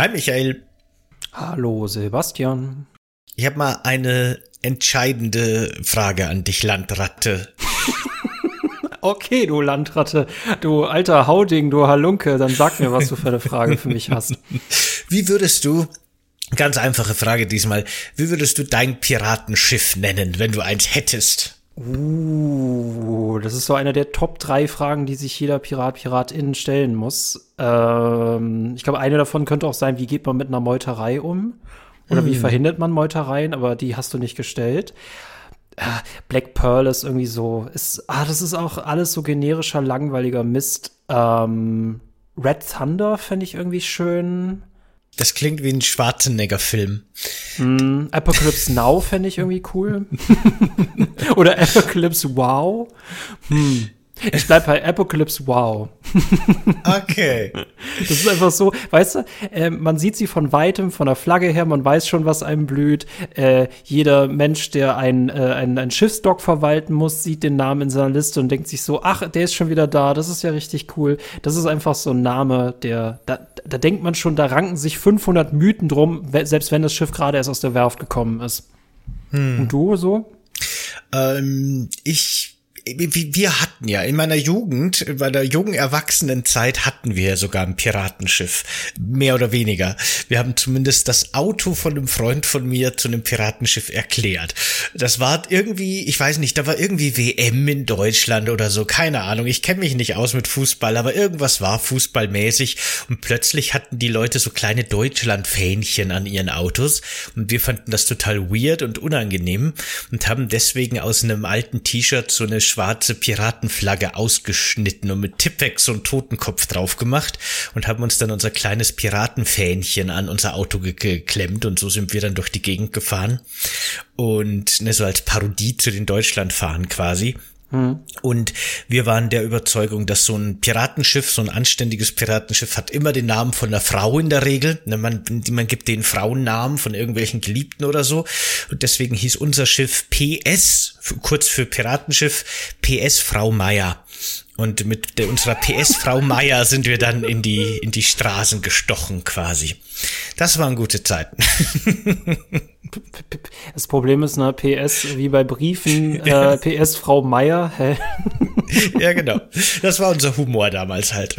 Hi Michael. Hallo Sebastian. Ich habe mal eine entscheidende Frage an dich, Landratte. okay, du Landratte, du alter Hauding, du Halunke, dann sag mir, was du für eine Frage für mich hast. Wie würdest du, ganz einfache Frage diesmal, wie würdest du dein Piratenschiff nennen, wenn du eins hättest? Uh, das ist so eine der Top drei Fragen, die sich jeder Pirat, Piratin stellen muss. Ähm, ich glaube, eine davon könnte auch sein, wie geht man mit einer Meuterei um? Oder mm. wie hm. verhindert man Meutereien? Aber die hast du nicht gestellt. Äh, Black Pearl ist irgendwie so, ist, ah, das ist auch alles so generischer, langweiliger Mist. Ähm, Red Thunder fände ich irgendwie schön. Das klingt wie ein Schwarzenegger-Film. Mm, Apocalypse Now fände ich irgendwie cool. Oder Apocalypse Wow. Hm. Ich bleib bei Apocalypse Wow. okay. Das ist einfach so, weißt du, äh, man sieht sie von weitem, von der Flagge her, man weiß schon, was einem blüht. Äh, jeder Mensch, der ein, äh, ein, ein Schiffsdock verwalten muss, sieht den Namen in seiner Liste und denkt sich so, ach, der ist schon wieder da, das ist ja richtig cool. Das ist einfach so ein Name, der, da, da denkt man schon, da ranken sich 500 Mythen drum, selbst wenn das Schiff gerade erst aus der Werft gekommen ist. Hm. Und du so? Ähm, ich wir hatten ja in meiner Jugend, bei der jungen Erwachsenenzeit hatten wir sogar ein Piratenschiff. Mehr oder weniger. Wir haben zumindest das Auto von einem Freund von mir zu einem Piratenschiff erklärt. Das war irgendwie, ich weiß nicht, da war irgendwie WM in Deutschland oder so, keine Ahnung. Ich kenne mich nicht aus mit Fußball, aber irgendwas war fußballmäßig und plötzlich hatten die Leute so kleine Deutschland-Fähnchen an ihren Autos und wir fanden das total weird und unangenehm und haben deswegen aus einem alten T-Shirt so eine schwarze Piratenflagge ausgeschnitten und mit Tippex so Totenkopf drauf gemacht und haben uns dann unser kleines Piratenfähnchen an unser Auto geklemmt und so sind wir dann durch die Gegend gefahren und ne, so als Parodie zu den Deutschlandfahren quasi. Und wir waren der Überzeugung, dass so ein Piratenschiff, so ein anständiges Piratenschiff hat immer den Namen von einer Frau in der Regel. Ne, man, man gibt den Frauennamen von irgendwelchen Geliebten oder so. Und deswegen hieß unser Schiff PS, kurz für Piratenschiff, PS Frau Meier. Und mit der, unserer PS Frau Meier sind wir dann in die, in die Straßen gestochen quasi. Das waren gute Zeiten. Das Problem ist, ne, PS wie bei Briefen, äh, PS Frau Meier, hä? Ja, genau. Das war unser Humor damals halt.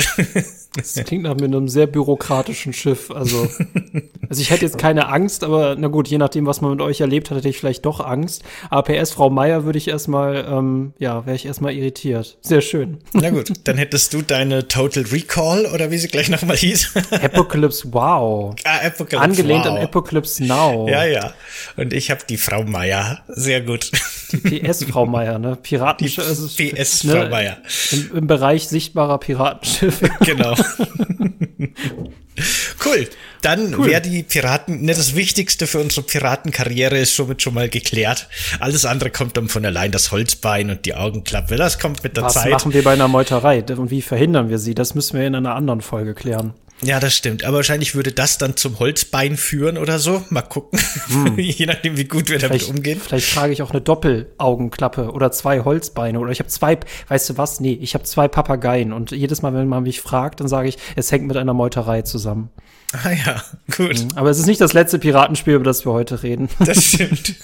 Das klingt nach einem sehr bürokratischen Schiff. Also, also ich hätte jetzt keine Angst, aber na gut, je nachdem, was man mit euch erlebt hat, hätte ich vielleicht doch Angst. APS Frau Meier würde ich erstmal, ähm, ja, wäre ich erstmal irritiert. Sehr schön. Na gut, dann hättest du deine Total Recall oder wie sie gleich nochmal hieß. Apocalypse Wow. Ah, Apocalypse Angelehnt wow. an Apocalypse Now. Ja, ja. Und ich habe die Frau Meier. Sehr gut. Die PS Frau Meier, ne? Piratenschiff. PS Frau ne, Meier. Im, Im Bereich sichtbarer Piratenschiffe. Genau. cool. Dann cool. wäre die Piraten, ne, das Wichtigste für unsere Piratenkarriere ist somit schon mal geklärt. Alles andere kommt dann von allein, das Holzbein und die Augenklappe, das kommt mit der Was Zeit. Was machen wir bei einer Meuterei und wie verhindern wir sie? Das müssen wir in einer anderen Folge klären. Ja, das stimmt. Aber wahrscheinlich würde das dann zum Holzbein führen oder so. Mal gucken. Hm. Je nachdem, wie gut wir damit umgehen. Vielleicht trage ich auch eine Doppelaugenklappe oder zwei Holzbeine oder ich habe zwei, weißt du was? Nee, ich habe zwei Papageien und jedes Mal, wenn man mich fragt, dann sage ich, es hängt mit einer Meuterei zusammen. Ah ja, gut. Hm. Aber es ist nicht das letzte Piratenspiel, über das wir heute reden. Das stimmt.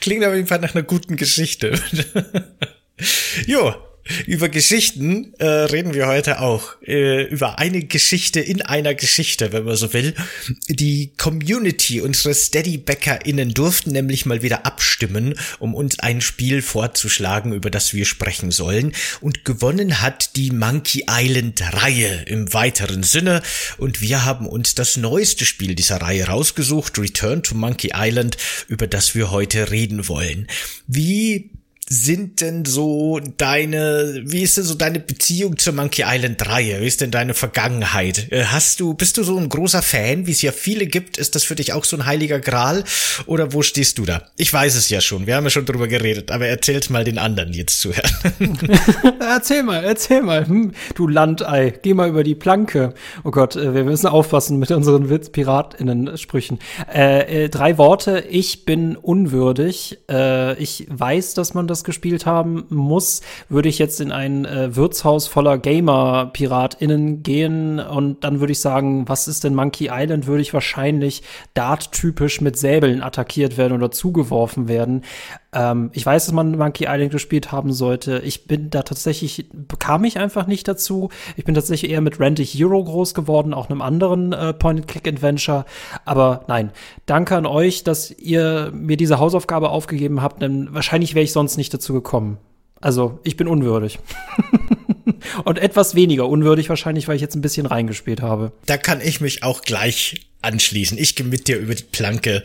Klingt auf jeden Fall nach einer guten Geschichte. jo, über Geschichten äh, reden wir heute auch. Äh, über eine Geschichte in einer Geschichte, wenn man so will. Die Community, unsere Steady-BäckerInnen durften nämlich mal wieder abstimmen, um uns ein Spiel vorzuschlagen, über das wir sprechen sollen. Und gewonnen hat die Monkey Island-Reihe im weiteren Sinne. Und wir haben uns das neueste Spiel dieser Reihe rausgesucht, Return to Monkey Island, über das wir heute reden wollen. Wie sind denn so deine, wie ist denn so deine Beziehung zur Monkey Island Reihe? Wie ist denn deine Vergangenheit? Äh, hast du, bist du so ein großer Fan, wie es ja viele gibt? Ist das für dich auch so ein heiliger Gral? Oder wo stehst du da? Ich weiß es ja schon, wir haben ja schon drüber geredet, aber erzähl's mal den anderen jetzt zuhören. erzähl mal, erzähl mal. Hm, du Landei, geh mal über die Planke. Oh Gott, äh, wir müssen aufpassen mit unseren Witz-PiratInnen-Sprüchen. Äh, äh, drei Worte, ich bin unwürdig. Äh, ich weiß, dass man das das gespielt haben muss, würde ich jetzt in ein äh, Wirtshaus voller Gamer-PiratInnen gehen und dann würde ich sagen, was ist denn Monkey Island? Würde ich wahrscheinlich Dart-typisch mit Säbeln attackiert werden oder zugeworfen werden. Ähm, ich weiß, dass man Monkey Island gespielt haben sollte. Ich bin da tatsächlich, bekam ich einfach nicht dazu. Ich bin tatsächlich eher mit Randy Hero groß geworden, auch einem anderen äh, Point-and-Click-Adventure. Aber nein, danke an euch, dass ihr mir diese Hausaufgabe aufgegeben habt, denn wahrscheinlich wäre ich sonst nicht dazu gekommen. Also, ich bin unwürdig. Und etwas weniger unwürdig wahrscheinlich, weil ich jetzt ein bisschen reingespielt habe. Da kann ich mich auch gleich anschließen. Ich gehe mit dir über die Planke,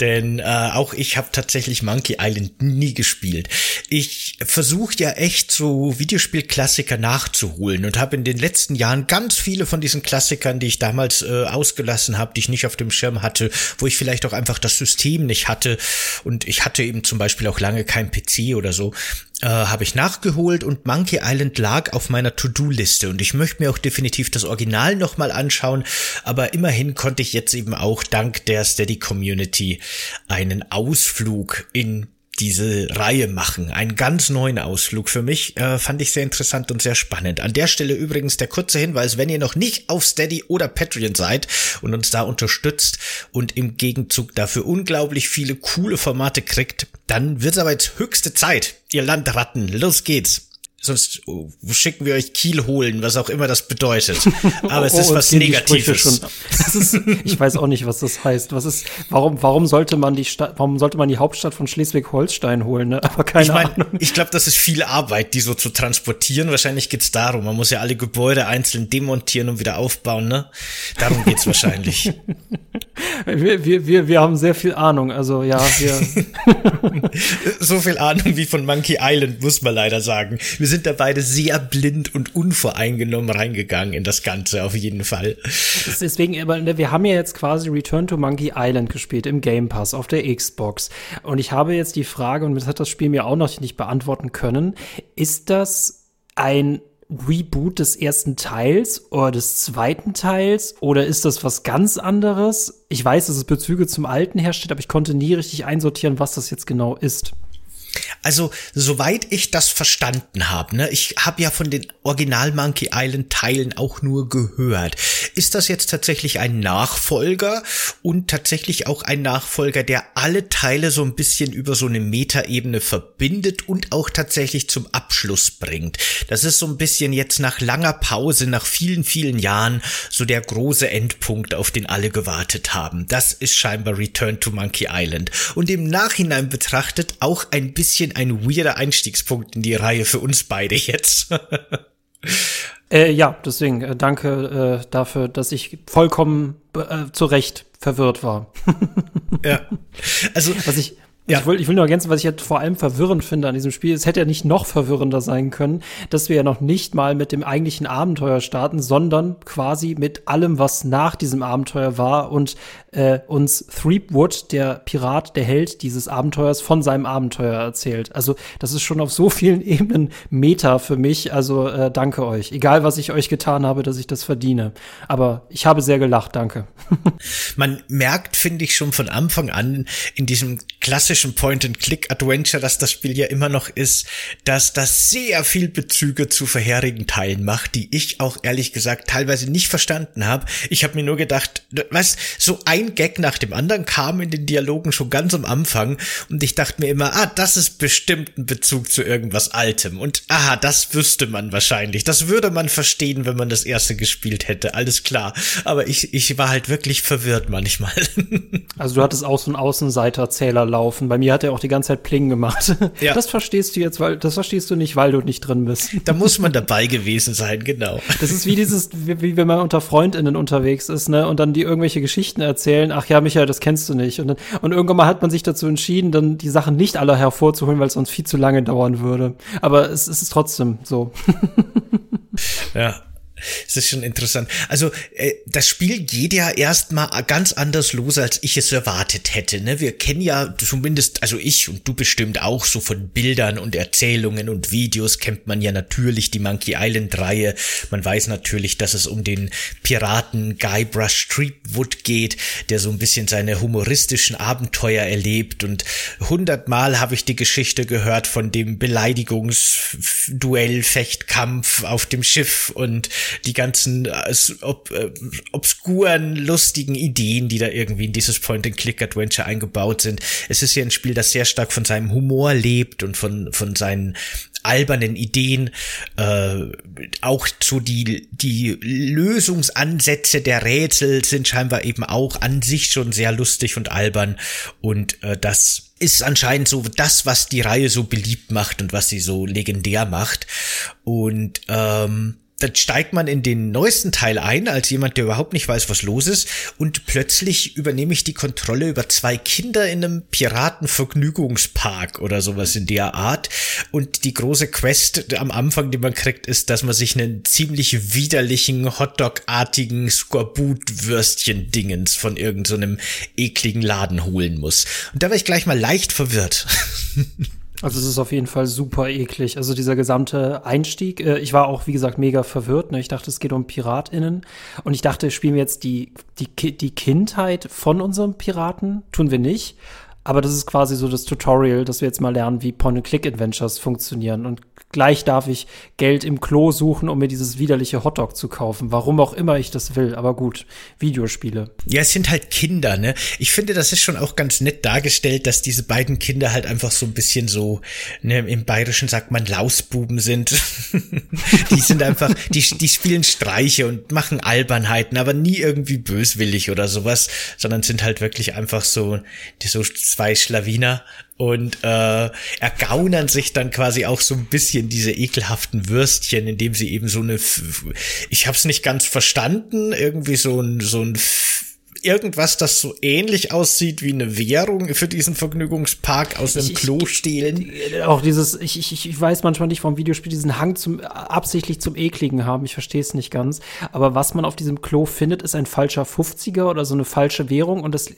denn äh, auch ich habe tatsächlich Monkey Island nie gespielt. Ich versuche ja echt so Videospielklassiker nachzuholen und habe in den letzten Jahren ganz viele von diesen Klassikern, die ich damals äh, ausgelassen habe, die ich nicht auf dem Schirm hatte, wo ich vielleicht auch einfach das System nicht hatte und ich hatte eben zum Beispiel auch lange kein PC oder so, äh, habe ich nachgeholt und Monkey Island lag auf meiner To-Do-Liste und ich möchte mir auch definitiv das Original nochmal anschauen, aber immerhin konnte ich jetzt eben auch dank der Steady Community einen Ausflug in diese Reihe machen. Einen ganz neuen Ausflug für mich. Äh, fand ich sehr interessant und sehr spannend. An der Stelle übrigens der kurze Hinweis, wenn ihr noch nicht auf Steady oder Patreon seid und uns da unterstützt und im Gegenzug dafür unglaublich viele coole Formate kriegt, dann wird es aber jetzt höchste Zeit. Ihr Landratten, los geht's. Sonst oh, schicken wir euch Kiel holen, was auch immer das bedeutet. Aber es ist oh, was Negatives. Ist, ich weiß auch nicht, was das heißt. Was ist, warum, warum sollte man die Stadt, warum sollte man die Hauptstadt von Schleswig-Holstein holen? Ne? Aber keine ich mein, Ahnung. Ich glaube, das ist viel Arbeit, die so zu transportieren. Wahrscheinlich geht's darum. Man muss ja alle Gebäude einzeln demontieren und wieder aufbauen. Ne? Darum geht's wahrscheinlich. Wir, wir, wir, wir haben sehr viel Ahnung. Also ja, wir. so viel Ahnung wie von Monkey Island muss man leider sagen. Wir sind da beide sehr blind und unvoreingenommen reingegangen in das Ganze, auf jeden Fall. Deswegen, aber ne, wir haben ja jetzt quasi Return to Monkey Island gespielt im Game Pass auf der Xbox. Und ich habe jetzt die Frage, und das hat das Spiel mir auch noch nicht beantworten können, ist das ein Reboot des ersten Teils oder des zweiten Teils oder ist das was ganz anderes? Ich weiß, dass es Bezüge zum alten herstellt, aber ich konnte nie richtig einsortieren, was das jetzt genau ist. Also, soweit ich das verstanden habe, ne, ich habe ja von den Original Monkey Island Teilen auch nur gehört. Ist das jetzt tatsächlich ein Nachfolger und tatsächlich auch ein Nachfolger, der alle Teile so ein bisschen über so eine Metaebene verbindet und auch tatsächlich zum Abschluss bringt? Das ist so ein bisschen jetzt nach langer Pause, nach vielen, vielen Jahren, so der große Endpunkt, auf den alle gewartet haben. Das ist scheinbar Return to Monkey Island. Und im Nachhinein betrachtet auch ein bisschen ein weirder Einstiegspunkt in die Reihe für uns beide jetzt. äh, ja, deswegen äh, danke äh, dafür, dass ich vollkommen äh, zu Recht verwirrt war. ja. Also was ich ja. Ich, will, ich will nur ergänzen, was ich jetzt vor allem verwirrend finde an diesem Spiel. Es hätte ja nicht noch verwirrender sein können, dass wir ja noch nicht mal mit dem eigentlichen Abenteuer starten, sondern quasi mit allem, was nach diesem Abenteuer war und äh, uns Threepwood, der Pirat, der Held dieses Abenteuers, von seinem Abenteuer erzählt. Also das ist schon auf so vielen Ebenen Meta für mich. Also äh, danke euch. Egal, was ich euch getan habe, dass ich das verdiene. Aber ich habe sehr gelacht, danke. Man merkt, finde ich, schon von Anfang an in diesem klassischen Point-and-Click-Adventure, dass das Spiel ja immer noch ist, dass das sehr viel Bezüge zu vorherigen Teilen macht, die ich auch ehrlich gesagt teilweise nicht verstanden habe. Ich habe mir nur gedacht, was, so ein Gag nach dem anderen kam in den Dialogen schon ganz am Anfang und ich dachte mir immer, ah, das ist bestimmt ein Bezug zu irgendwas Altem und aha, das wüsste man wahrscheinlich. Das würde man verstehen, wenn man das erste gespielt hätte, alles klar. Aber ich, ich war halt wirklich verwirrt manchmal. Also du hattest auch so einen Außenseiterzähler laufen. Bei mir hat er auch die ganze Zeit Pling gemacht. Ja. Das verstehst du jetzt, weil das verstehst du nicht, weil du nicht drin bist. Da muss man dabei gewesen sein, genau. Das ist wie dieses, wie, wie wenn man unter FreundInnen unterwegs ist, ne, und dann die irgendwelche Geschichten erzählen. Ach ja, Michael, das kennst du nicht. Und, dann, und irgendwann mal hat man sich dazu entschieden, dann die Sachen nicht alle hervorzuholen, weil es sonst viel zu lange dauern würde. Aber es, es ist trotzdem so. Ja, Es ist schon interessant. Also äh, das Spiel geht ja erstmal ganz anders los, als ich es erwartet hätte. Ne? Wir kennen ja zumindest, also ich und du bestimmt auch so von Bildern und Erzählungen und Videos kennt man ja natürlich die Monkey Island Reihe. Man weiß natürlich, dass es um den Piraten Guybrush Threepwood geht, der so ein bisschen seine humoristischen Abenteuer erlebt und hundertmal habe ich die Geschichte gehört von dem Beleidigungsduell, Fechtkampf auf dem Schiff und die ganzen äh, ob, äh, obskuren, lustigen Ideen, die da irgendwie in dieses Point-and-Click-Adventure eingebaut sind. Es ist ja ein Spiel, das sehr stark von seinem Humor lebt und von, von seinen albernen Ideen, äh, auch so die, die Lösungsansätze der Rätsel sind scheinbar eben auch an sich schon sehr lustig und albern und äh, das ist anscheinend so das, was die Reihe so beliebt macht und was sie so legendär macht und ähm, dann steigt man in den neuesten Teil ein, als jemand, der überhaupt nicht weiß, was los ist, und plötzlich übernehme ich die Kontrolle über zwei Kinder in einem Piratenvergnügungspark oder sowas in der Art. Und die große Quest am Anfang, die man kriegt, ist, dass man sich einen ziemlich widerlichen Hotdog-artigen Skorbut-Würstchen-Dingens von irgendeinem so ekligen Laden holen muss. Und da war ich gleich mal leicht verwirrt. Also es ist auf jeden Fall super eklig. Also dieser gesamte Einstieg, äh, ich war auch, wie gesagt, mega verwirrt. Ne? Ich dachte, es geht um PiratInnen. Und ich dachte, spielen wir jetzt die, die, die Kindheit von unserem Piraten. Tun wir nicht. Aber das ist quasi so das Tutorial, dass wir jetzt mal lernen, wie Point-and-Click-Adventures funktionieren. Und gleich darf ich Geld im Klo suchen, um mir dieses widerliche Hotdog zu kaufen. Warum auch immer ich das will. Aber gut, Videospiele. Ja, es sind halt Kinder, ne? Ich finde, das ist schon auch ganz nett dargestellt, dass diese beiden Kinder halt einfach so ein bisschen so, ne, im Bayerischen sagt man Lausbuben sind. die sind einfach, die, die spielen Streiche und machen Albernheiten, aber nie irgendwie böswillig oder sowas, sondern sind halt wirklich einfach so, die so zwei Schlawiner und äh, ergaunern sich dann quasi auch so ein bisschen diese ekelhaften Würstchen, indem sie eben so eine, ich habe es nicht ganz verstanden, irgendwie so ein so ein irgendwas, das so ähnlich aussieht wie eine Währung für diesen Vergnügungspark aus dem Klo stehlen. Auch dieses, ich, ich, ich weiß manchmal nicht vom Videospiel, diesen Hang zum absichtlich zum Ekligen haben. Ich verstehe es nicht ganz. Aber was man auf diesem Klo findet, ist ein falscher 50er oder so eine falsche Währung. Und das,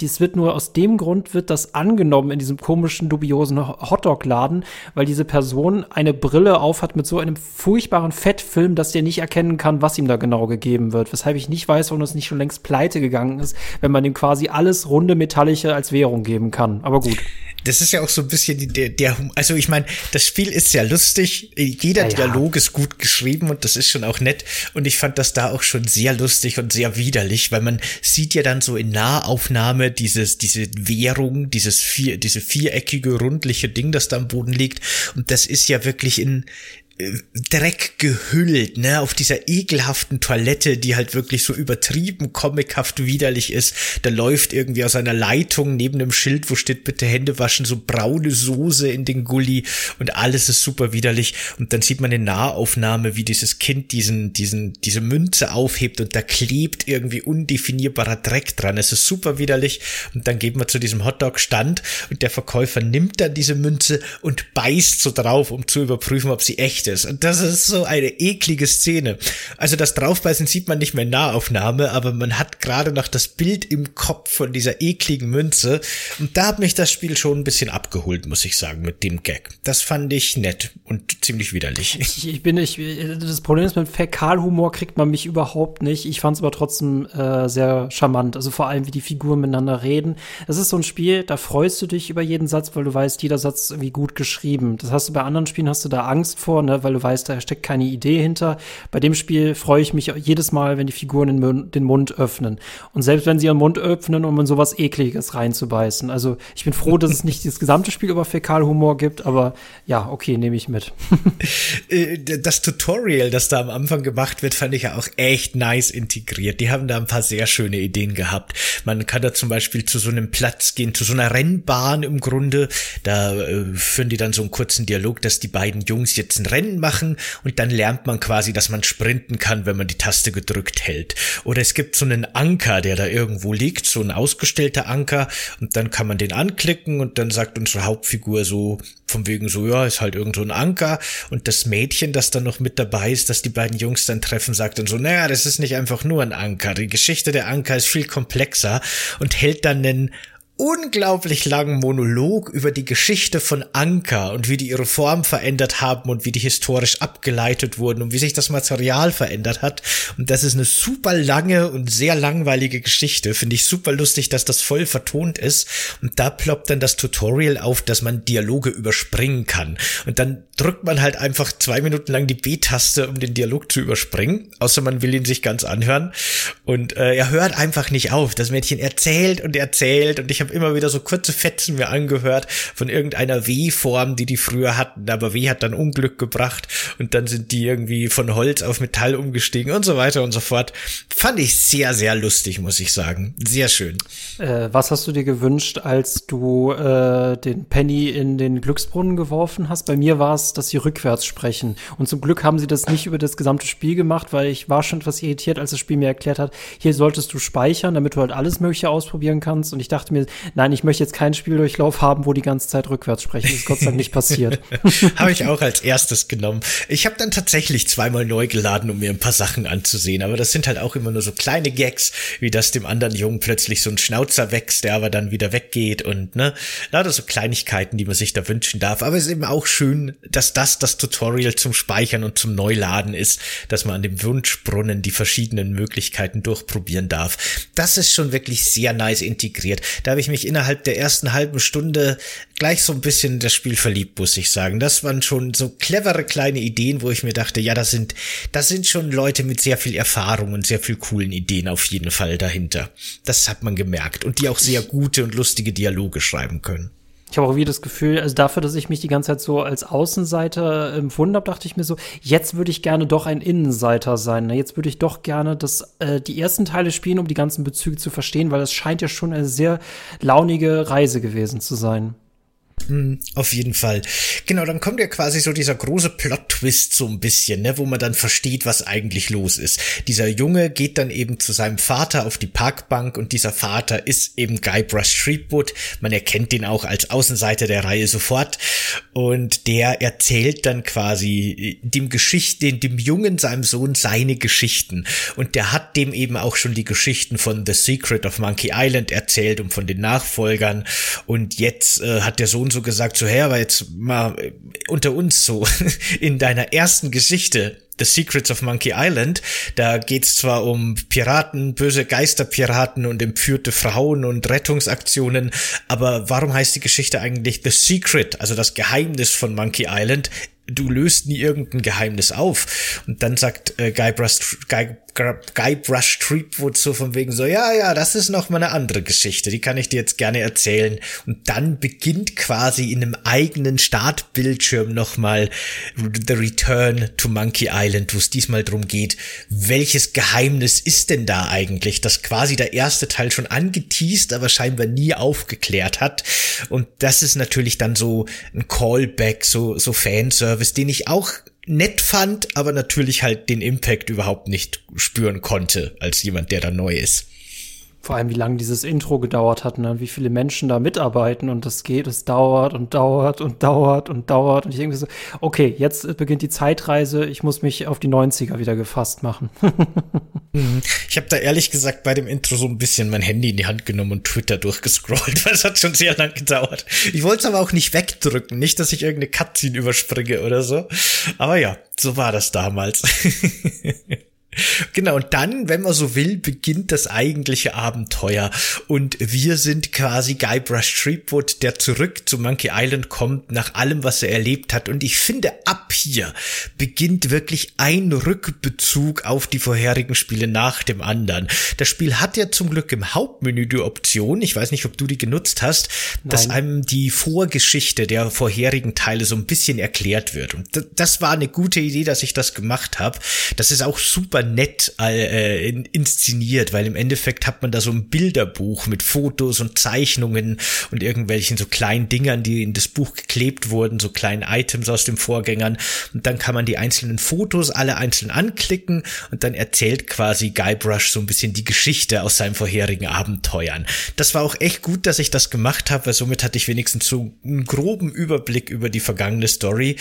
dies wird nur aus dem Grund wird das angenommen in diesem komischen, dubiosen Hotdog-Laden, weil diese Person eine Brille aufhat mit so einem furchtbaren Fettfilm, dass der nicht erkennen kann, was ihm da genau gegeben wird. Weshalb ich nicht weiß, warum das nicht schon längst pleite gegangen gegangen ist, wenn man ihm quasi alles runde Metallische als Währung geben kann. Aber gut. Das ist ja auch so ein bisschen der, der also ich meine, das Spiel ist sehr lustig, jeder ja, Dialog ist gut geschrieben und das ist schon auch nett und ich fand das da auch schon sehr lustig und sehr widerlich, weil man sieht ja dann so in Nahaufnahme dieses, diese Währung, dieses vier, diese viereckige, rundliche Ding, das da am Boden liegt und das ist ja wirklich in, Dreck gehüllt, ne, auf dieser ekelhaften Toilette, die halt wirklich so übertrieben comichaft widerlich ist. Da läuft irgendwie aus einer Leitung neben dem Schild, wo steht bitte Hände waschen, so braune Soße in den Gully und alles ist super widerlich. Und dann sieht man in Nahaufnahme, wie dieses Kind diesen, diesen, diese Münze aufhebt und da klebt irgendwie undefinierbarer Dreck dran. Es ist super widerlich. Und dann geht man zu diesem Hotdog-Stand und der Verkäufer nimmt dann diese Münze und beißt so drauf, um zu überprüfen, ob sie echt ist. Und das ist so eine eklige Szene. Also das Draufbeißen sieht man nicht mehr in Nahaufnahme, aber man hat gerade noch das Bild im Kopf von dieser ekligen Münze. Und da hat mich das Spiel schon ein bisschen abgeholt, muss ich sagen, mit dem Gag. Das fand ich nett und ziemlich widerlich. Ich, ich bin nicht, das Problem ist, mit Fäkalhumor kriegt man mich überhaupt nicht. Ich fand es aber trotzdem äh, sehr charmant. Also vor allem, wie die Figuren miteinander reden. Das ist so ein Spiel, da freust du dich über jeden Satz, weil du weißt, jeder Satz ist irgendwie gut geschrieben. Das hast du bei anderen Spielen, hast du da Angst vor, ne? Weil du weißt, da steckt keine Idee hinter. Bei dem Spiel freue ich mich jedes Mal, wenn die Figuren den Mund, den Mund öffnen. Und selbst wenn sie ihren Mund öffnen, um in sowas Ekliges reinzubeißen. Also ich bin froh, dass es nicht das gesamte Spiel über Fäkalhumor gibt, aber ja, okay, nehme ich mit. Äh, das Tutorial, das da am Anfang gemacht wird, fand ich ja auch echt nice integriert. Die haben da ein paar sehr schöne Ideen gehabt. Man kann da zum Beispiel zu so einem Platz gehen, zu so einer Rennbahn im Grunde. Da äh, führen die dann so einen kurzen Dialog, dass die beiden Jungs jetzt ein Rennen Rennen machen und dann lernt man quasi, dass man sprinten kann, wenn man die Taste gedrückt hält. Oder es gibt so einen Anker, der da irgendwo liegt, so ein ausgestellter Anker und dann kann man den anklicken und dann sagt unsere Hauptfigur so vom wegen so, ja, ist halt irgend so ein Anker und das Mädchen, das dann noch mit dabei ist, dass die beiden Jungs dann treffen, sagt dann so, naja, das ist nicht einfach nur ein Anker. Die Geschichte der Anker ist viel komplexer und hält dann einen unglaublich langen Monolog über die Geschichte von Anker und wie die ihre Form verändert haben und wie die historisch abgeleitet wurden und wie sich das Material verändert hat. Und das ist eine super lange und sehr langweilige Geschichte. Finde ich super lustig, dass das voll vertont ist. Und da ploppt dann das Tutorial auf, dass man Dialoge überspringen kann. Und dann drückt man halt einfach zwei Minuten lang die B-Taste, um den Dialog zu überspringen. Außer man will ihn sich ganz anhören. Und äh, er hört einfach nicht auf. Das Mädchen erzählt und erzählt und ich habe immer wieder so kurze Fetzen mir angehört von irgendeiner W-Form, die die früher hatten, aber W hat dann Unglück gebracht und dann sind die irgendwie von Holz auf Metall umgestiegen und so weiter und so fort. Fand ich sehr, sehr lustig, muss ich sagen. Sehr schön. Äh, was hast du dir gewünscht, als du äh, den Penny in den Glücksbrunnen geworfen hast? Bei mir war es, dass sie rückwärts sprechen. Und zum Glück haben sie das nicht über das gesamte Spiel gemacht, weil ich war schon etwas irritiert, als das Spiel mir erklärt hat, hier solltest du speichern, damit du halt alles Mögliche ausprobieren kannst. Und ich dachte mir, nein, ich möchte jetzt keinen Spieldurchlauf haben, wo die ganze Zeit rückwärts sprechen. Das ist Gott sei Dank nicht passiert. habe ich auch als erstes genommen. Ich habe dann tatsächlich zweimal neu geladen, um mir ein paar Sachen anzusehen. Aber das sind halt auch immer nur so kleine Gags, wie das dem anderen Jungen plötzlich so ein Schnauzer wächst, der aber dann wieder weggeht und ne, lauter so Kleinigkeiten, die man sich da wünschen darf. Aber es ist eben auch schön, dass das das Tutorial zum Speichern und zum Neuladen ist, dass man an dem Wunschbrunnen die verschiedenen Möglichkeiten durchprobieren darf. Das ist schon wirklich sehr nice integriert. Da habe ich mich innerhalb der ersten halben Stunde gleich so ein bisschen in das Spiel verliebt, muss ich sagen. Das waren schon so clevere kleine Ideen, wo ich mir dachte, ja, das sind, das sind schon Leute mit sehr viel Erfahrung und sehr viel coolen Ideen auf jeden Fall dahinter. Das hat man gemerkt. Und die auch sehr gute und lustige Dialoge schreiben können. Ich habe auch wieder das Gefühl, also dafür, dass ich mich die ganze Zeit so als Außenseiter empfunden habe, dachte ich mir so, jetzt würde ich gerne doch ein Innenseiter sein. Ne? Jetzt würde ich doch gerne das, äh, die ersten Teile spielen, um die ganzen Bezüge zu verstehen, weil es scheint ja schon eine sehr launige Reise gewesen zu sein. Mm, auf jeden Fall. Genau, dann kommt ja quasi so dieser große Plot-Twist so ein bisschen, ne, wo man dann versteht, was eigentlich los ist. Dieser Junge geht dann eben zu seinem Vater auf die Parkbank und dieser Vater ist eben Guybrush Streetwood. Man erkennt den auch als Außenseiter der Reihe sofort und der erzählt dann quasi äh, dem Geschichten, dem Jungen, seinem Sohn, seine Geschichten und der hat dem eben auch schon die Geschichten von The Secret of Monkey Island erzählt und von den Nachfolgern und jetzt äh, hat der Sohn so gesagt, so, hey, aber jetzt mal äh, unter uns so, in deiner ersten Geschichte, The Secrets of Monkey Island. Da geht's zwar um Piraten, böse Geisterpiraten und entführte Frauen und Rettungsaktionen, aber warum heißt die Geschichte eigentlich The Secret, also das Geheimnis von Monkey Island? Du löst nie irgendein Geheimnis auf. Und dann sagt äh, Guybrush, Guy, Guybrush Threepwood so von wegen so, ja, ja, das ist noch mal eine andere Geschichte, die kann ich dir jetzt gerne erzählen. Und dann beginnt quasi in einem eigenen Startbildschirm noch mal The Return to Monkey Island, wo es diesmal drum geht, welches Geheimnis ist denn da eigentlich, das quasi der erste Teil schon angeteased, aber scheinbar nie aufgeklärt hat. Und das ist natürlich dann so ein Callback, so, so Fanservice, den ich auch nett fand, aber natürlich halt den Impact überhaupt nicht spüren konnte, als jemand, der da neu ist. Vor allem, wie lange dieses Intro gedauert hat, ne? wie viele Menschen da mitarbeiten und das geht, es dauert und dauert und dauert und dauert. Und ich denke so, okay, jetzt beginnt die Zeitreise, ich muss mich auf die 90er wieder gefasst machen. Mhm. ich habe da ehrlich gesagt bei dem Intro so ein bisschen mein Handy in die Hand genommen und Twitter durchgescrollt, weil es hat schon sehr lang gedauert. Ich wollte es aber auch nicht wegdrücken, nicht, dass ich irgendeine Cutscene überspringe oder so. Aber ja, so war das damals. Genau, und dann, wenn man so will, beginnt das eigentliche Abenteuer. Und wir sind quasi Guybrush Threepwood, der zurück zu Monkey Island kommt, nach allem, was er erlebt hat. Und ich finde, ab hier beginnt wirklich ein Rückbezug auf die vorherigen Spiele nach dem anderen. Das Spiel hat ja zum Glück im Hauptmenü die Option, ich weiß nicht, ob du die genutzt hast, Nein. dass einem die Vorgeschichte der vorherigen Teile so ein bisschen erklärt wird. Und das war eine gute Idee, dass ich das gemacht habe. Das ist auch super nett äh, inszeniert, weil im Endeffekt hat man da so ein Bilderbuch mit Fotos und Zeichnungen und irgendwelchen so kleinen Dingern, die in das Buch geklebt wurden, so kleinen Items aus den Vorgängern. Und dann kann man die einzelnen Fotos alle einzeln anklicken und dann erzählt quasi Guybrush so ein bisschen die Geschichte aus seinen vorherigen Abenteuern. Das war auch echt gut, dass ich das gemacht habe, weil somit hatte ich wenigstens so einen groben Überblick über die vergangene Story.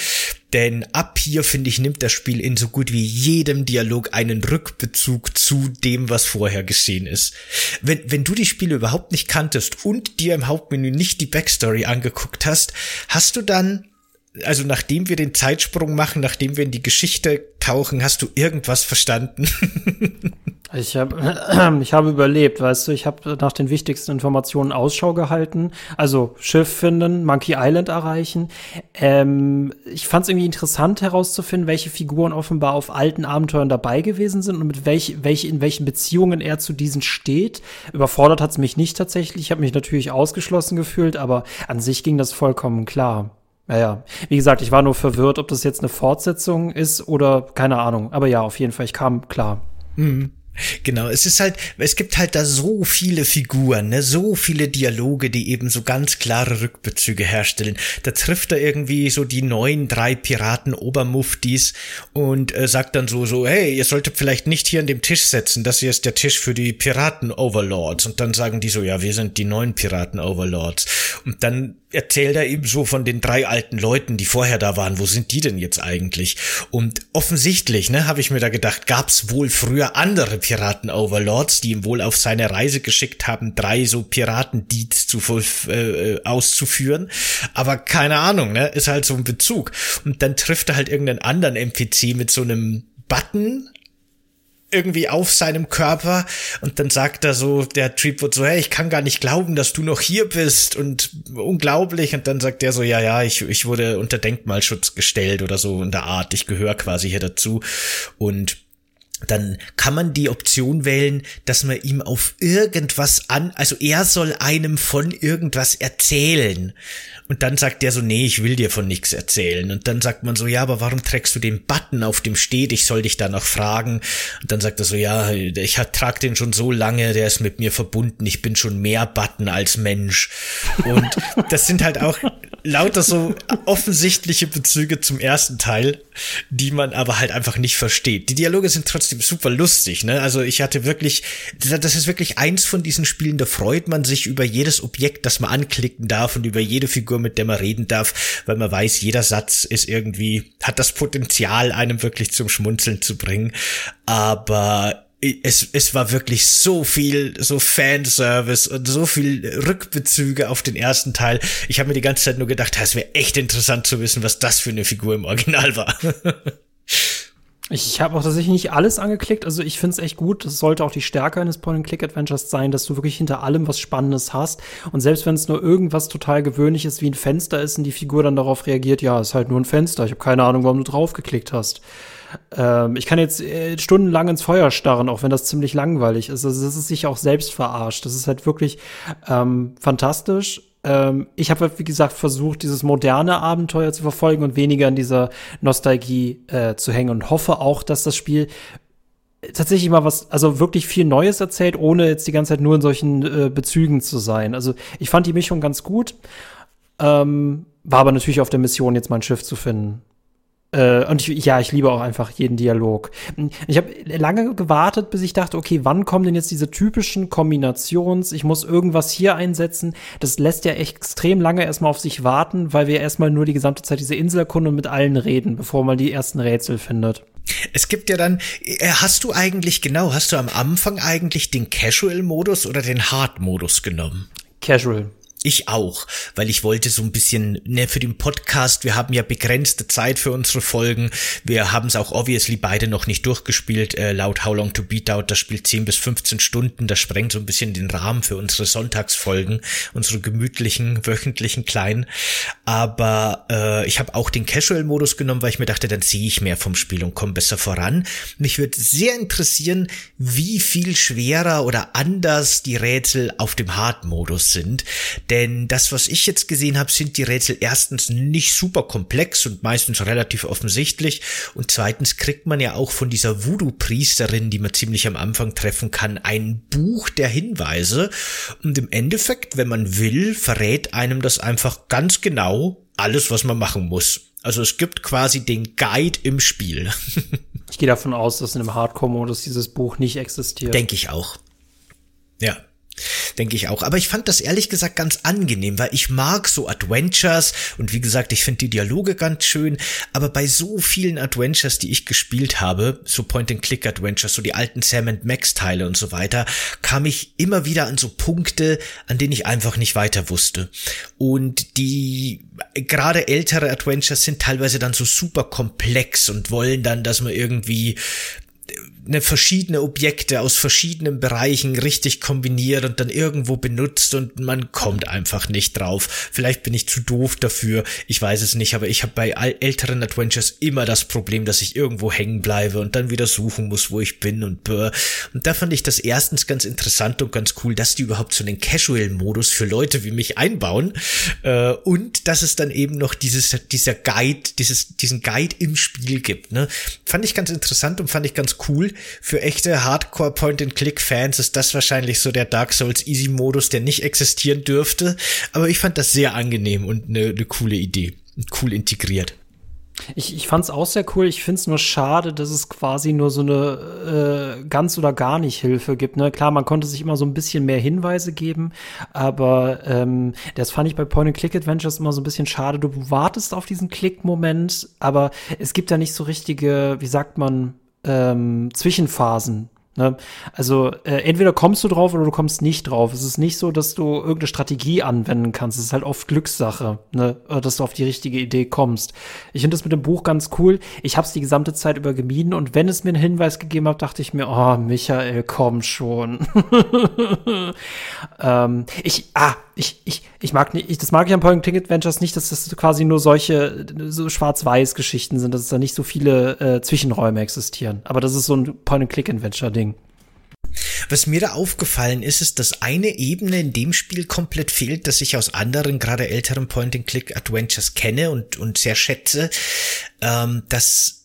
Denn ab hier, finde ich, nimmt das Spiel in so gut wie jedem Dialog einen Rückbezug zu dem, was vorher geschehen ist. Wenn, wenn du die Spiele überhaupt nicht kanntest und dir im Hauptmenü nicht die Backstory angeguckt hast, hast du dann also nachdem wir den Zeitsprung machen, nachdem wir in die Geschichte tauchen, hast du irgendwas verstanden? ich habe ich habe überlebt, weißt du, ich habe nach den wichtigsten Informationen Ausschau gehalten, also Schiff finden, Monkey Island erreichen. Ähm, ich fand es irgendwie interessant herauszufinden, welche Figuren offenbar auf alten Abenteuern dabei gewesen sind und mit welch, welch, in welchen Beziehungen er zu diesen steht. Überfordert hat es mich nicht tatsächlich. Ich habe mich natürlich ausgeschlossen gefühlt, aber an sich ging das vollkommen klar. Naja, wie gesagt, ich war nur verwirrt, ob das jetzt eine Fortsetzung ist oder keine Ahnung. Aber ja, auf jeden Fall, ich kam klar. Mhm. Genau, es ist halt, es gibt halt da so viele Figuren, ne, so viele Dialoge, die eben so ganz klare Rückbezüge herstellen. Da trifft er irgendwie so die neuen drei Piraten Obermuftis und äh, sagt dann so, so, hey, ihr solltet vielleicht nicht hier an dem Tisch setzen, das hier ist der Tisch für die Piraten Overlords. Und dann sagen die so, ja, wir sind die neuen Piraten Overlords. Und dann erzählt er eben so von den drei alten Leuten, die vorher da waren. Wo sind die denn jetzt eigentlich? Und offensichtlich, ne, habe ich mir da gedacht, gab's wohl früher andere Piraten-Overlords, die ihm wohl auf seine Reise geschickt haben, drei so Piratendeeds zu äh, auszuführen. Aber keine Ahnung, ne, ist halt so ein Bezug. Und dann trifft er halt irgendeinen anderen NPC mit so einem Button irgendwie auf seinem Körper und dann sagt er so, der wird so, hey, ich kann gar nicht glauben, dass du noch hier bist und unglaublich. Und dann sagt er so, ja, ja, ich, ich wurde unter Denkmalschutz gestellt oder so in der Art, ich gehöre quasi hier dazu. Und dann kann man die Option wählen, dass man ihm auf irgendwas an, also er soll einem von irgendwas erzählen. Und dann sagt der so, nee, ich will dir von nichts erzählen. Und dann sagt man so, ja, aber warum trägst du den Button, auf dem steht, ich soll dich da noch fragen? Und dann sagt er so, ja, ich trag den schon so lange, der ist mit mir verbunden, ich bin schon mehr Button als Mensch. Und das sind halt auch lauter so offensichtliche Bezüge zum ersten Teil, die man aber halt einfach nicht versteht. Die Dialoge sind trotzdem super lustig, ne? Also ich hatte wirklich, das ist wirklich eins von diesen Spielen, da freut man sich über jedes Objekt, das man anklicken darf und über jede Figur, mit der man reden darf, weil man weiß, jeder Satz ist irgendwie, hat das Potenzial, einem wirklich zum Schmunzeln zu bringen. Aber es, es war wirklich so viel, so Fanservice und so viel Rückbezüge auf den ersten Teil. Ich habe mir die ganze Zeit nur gedacht, es wäre echt interessant zu wissen, was das für eine Figur im Original war. Ich habe auch tatsächlich nicht alles angeklickt. Also ich finde es echt gut. Das sollte auch die Stärke eines Point-and-Click-Adventures sein, dass du wirklich hinter allem was Spannendes hast. Und selbst wenn es nur irgendwas total gewöhnliches wie ein Fenster ist und die Figur dann darauf reagiert, ja, ist halt nur ein Fenster. Ich habe keine Ahnung, warum du draufgeklickt hast. Ähm, ich kann jetzt äh, stundenlang ins Feuer starren, auch wenn das ziemlich langweilig ist. Also das ist sich auch selbst verarscht. Das ist halt wirklich ähm, fantastisch. Ähm, ich habe, wie gesagt, versucht, dieses moderne Abenteuer zu verfolgen und weniger in dieser Nostalgie äh, zu hängen und hoffe auch, dass das Spiel tatsächlich mal was, also wirklich viel Neues erzählt, ohne jetzt die ganze Zeit nur in solchen äh, Bezügen zu sein. Also ich fand die Mischung ganz gut, ähm, war aber natürlich auf der Mission, jetzt mein Schiff zu finden. Äh, und ich, ja, ich liebe auch einfach jeden Dialog. Ich habe lange gewartet, bis ich dachte, okay, wann kommen denn jetzt diese typischen Kombinations? Ich muss irgendwas hier einsetzen. Das lässt ja extrem lange erstmal auf sich warten, weil wir erstmal nur die gesamte Zeit diese Insel erkunden und mit allen reden, bevor man die ersten Rätsel findet. Es gibt ja dann, äh, hast du eigentlich genau, hast du am Anfang eigentlich den Casual-Modus oder den Hard-Modus genommen? Casual. Ich auch, weil ich wollte so ein bisschen, ne, für den Podcast, wir haben ja begrenzte Zeit für unsere Folgen. Wir haben es auch obviously beide noch nicht durchgespielt, äh, laut How Long to Beat Out, das spielt 10 bis 15 Stunden, das sprengt so ein bisschen den Rahmen für unsere Sonntagsfolgen, unsere gemütlichen, wöchentlichen kleinen. Aber äh, ich habe auch den Casual-Modus genommen, weil ich mir dachte, dann sehe ich mehr vom Spiel und komme besser voran. Mich würde sehr interessieren, wie viel schwerer oder anders die Rätsel auf dem Hard-Modus sind Denn das, was ich jetzt gesehen habe, sind die Rätsel erstens nicht super komplex und meistens relativ offensichtlich. Und zweitens kriegt man ja auch von dieser Voodoo-Priesterin, die man ziemlich am Anfang treffen kann, ein Buch der Hinweise. Und im Endeffekt, wenn man will, verrät einem das einfach ganz genau alles, was man machen muss. Also es gibt quasi den Guide im Spiel. ich gehe davon aus, dass in einem Hardcore-Modus dieses Buch nicht existiert. Denke ich auch. Ja. Denke ich auch. Aber ich fand das ehrlich gesagt ganz angenehm, weil ich mag so Adventures und wie gesagt, ich finde die Dialoge ganz schön. Aber bei so vielen Adventures, die ich gespielt habe, so Point-and-Click-Adventures, so die alten Sam Max-Teile und so weiter, kam ich immer wieder an so Punkte, an denen ich einfach nicht weiter wusste. Und die gerade ältere Adventures sind teilweise dann so super komplex und wollen dann, dass man irgendwie eine verschiedene Objekte aus verschiedenen Bereichen richtig kombiniert und dann irgendwo benutzt und man kommt einfach nicht drauf. Vielleicht bin ich zu doof dafür, ich weiß es nicht, aber ich habe bei älteren Adventures immer das Problem, dass ich irgendwo hängen bleibe und dann wieder suchen muss, wo ich bin und bäh. Und da fand ich das erstens ganz interessant und ganz cool, dass die überhaupt so einen Casual-Modus für Leute wie mich einbauen äh, und dass es dann eben noch dieses dieser Guide, dieses diesen Guide im Spiel gibt. Ne? Fand ich ganz interessant und fand ich ganz cool für echte Hardcore Point-and-Click-Fans ist das wahrscheinlich so der Dark Souls Easy-Modus, der nicht existieren dürfte. Aber ich fand das sehr angenehm und eine, eine coole Idee. Cool integriert. Ich, ich fand es auch sehr cool. Ich finde es nur schade, dass es quasi nur so eine äh, ganz oder gar nicht Hilfe gibt. Ne? Klar, man konnte sich immer so ein bisschen mehr Hinweise geben, aber ähm, das fand ich bei Point-and-Click-Adventures immer so ein bisschen schade. Du wartest auf diesen Klick-Moment, aber es gibt ja nicht so richtige, wie sagt man, ähm, Zwischenphasen. Ne? Also äh, entweder kommst du drauf oder du kommst nicht drauf. Es ist nicht so, dass du irgendeine Strategie anwenden kannst. Es ist halt oft Glückssache, ne? dass du auf die richtige Idee kommst. Ich finde das mit dem Buch ganz cool. Ich habe es die gesamte Zeit über gemieden und wenn es mir einen Hinweis gegeben hat, dachte ich mir, oh Michael, komm schon. ähm, ich, ah, ich, ich, ich mag nicht, ich, das mag ich an Point Click Adventures nicht, dass das quasi nur solche so schwarz-weiß Geschichten sind, dass es da nicht so viele äh, Zwischenräume existieren. Aber das ist so ein Point Click Adventure Ding. Was mir da aufgefallen ist, ist, dass eine Ebene in dem Spiel komplett fehlt, dass ich aus anderen, gerade älteren Point-and-Click-Adventures kenne und, und sehr schätze, ähm, dass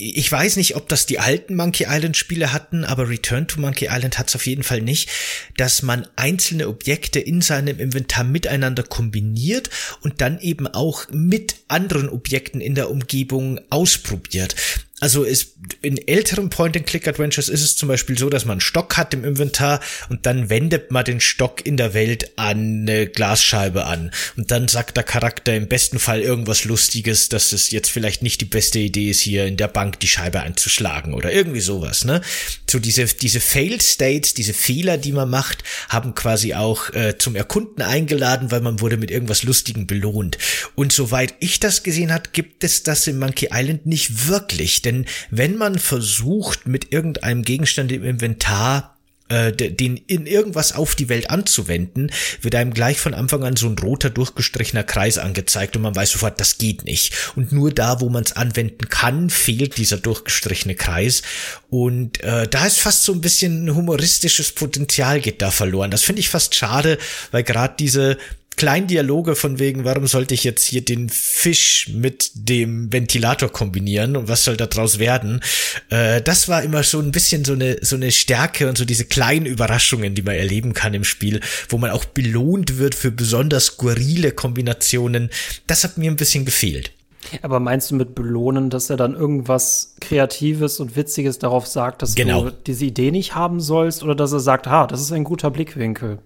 ich weiß nicht, ob das die alten Monkey Island Spiele hatten, aber Return to Monkey Island hat es auf jeden Fall nicht, dass man einzelne Objekte in seinem Inventar miteinander kombiniert und dann eben auch mit anderen Objekten in der Umgebung ausprobiert also ist in älteren Point-and-Click-Adventures ist es zum Beispiel so, dass man einen Stock hat im Inventar und dann wendet man den Stock in der Welt an eine Glasscheibe an und dann sagt der Charakter im besten Fall irgendwas Lustiges, dass es jetzt vielleicht nicht die beste Idee ist, hier in der Bank die Scheibe einzuschlagen oder irgendwie sowas, ne? So diese diese Failed States, diese Fehler, die man macht, haben quasi auch äh, zum Erkunden eingeladen, weil man wurde mit irgendwas Lustigem belohnt. Und soweit ich das gesehen hat, gibt es das in Monkey Island nicht wirklich denn wenn man versucht, mit irgendeinem Gegenstand im Inventar äh, den in irgendwas auf die Welt anzuwenden, wird einem gleich von Anfang an so ein roter durchgestrichener Kreis angezeigt und man weiß sofort, das geht nicht. Und nur da, wo man es anwenden kann, fehlt dieser durchgestrichene Kreis. Und äh, da ist fast so ein bisschen humoristisches Potenzial geht da verloren. Das finde ich fast schade, weil gerade diese Kleindialoge von wegen, warum sollte ich jetzt hier den Fisch mit dem Ventilator kombinieren und was soll da draus werden? Äh, das war immer so ein bisschen so eine, so eine Stärke und so diese kleinen Überraschungen, die man erleben kann im Spiel, wo man auch belohnt wird für besonders skurrile Kombinationen. Das hat mir ein bisschen gefehlt. Aber meinst du mit belohnen, dass er dann irgendwas Kreatives und Witziges darauf sagt, dass genau. du diese Idee nicht haben sollst, oder dass er sagt, ha, das ist ein guter Blickwinkel?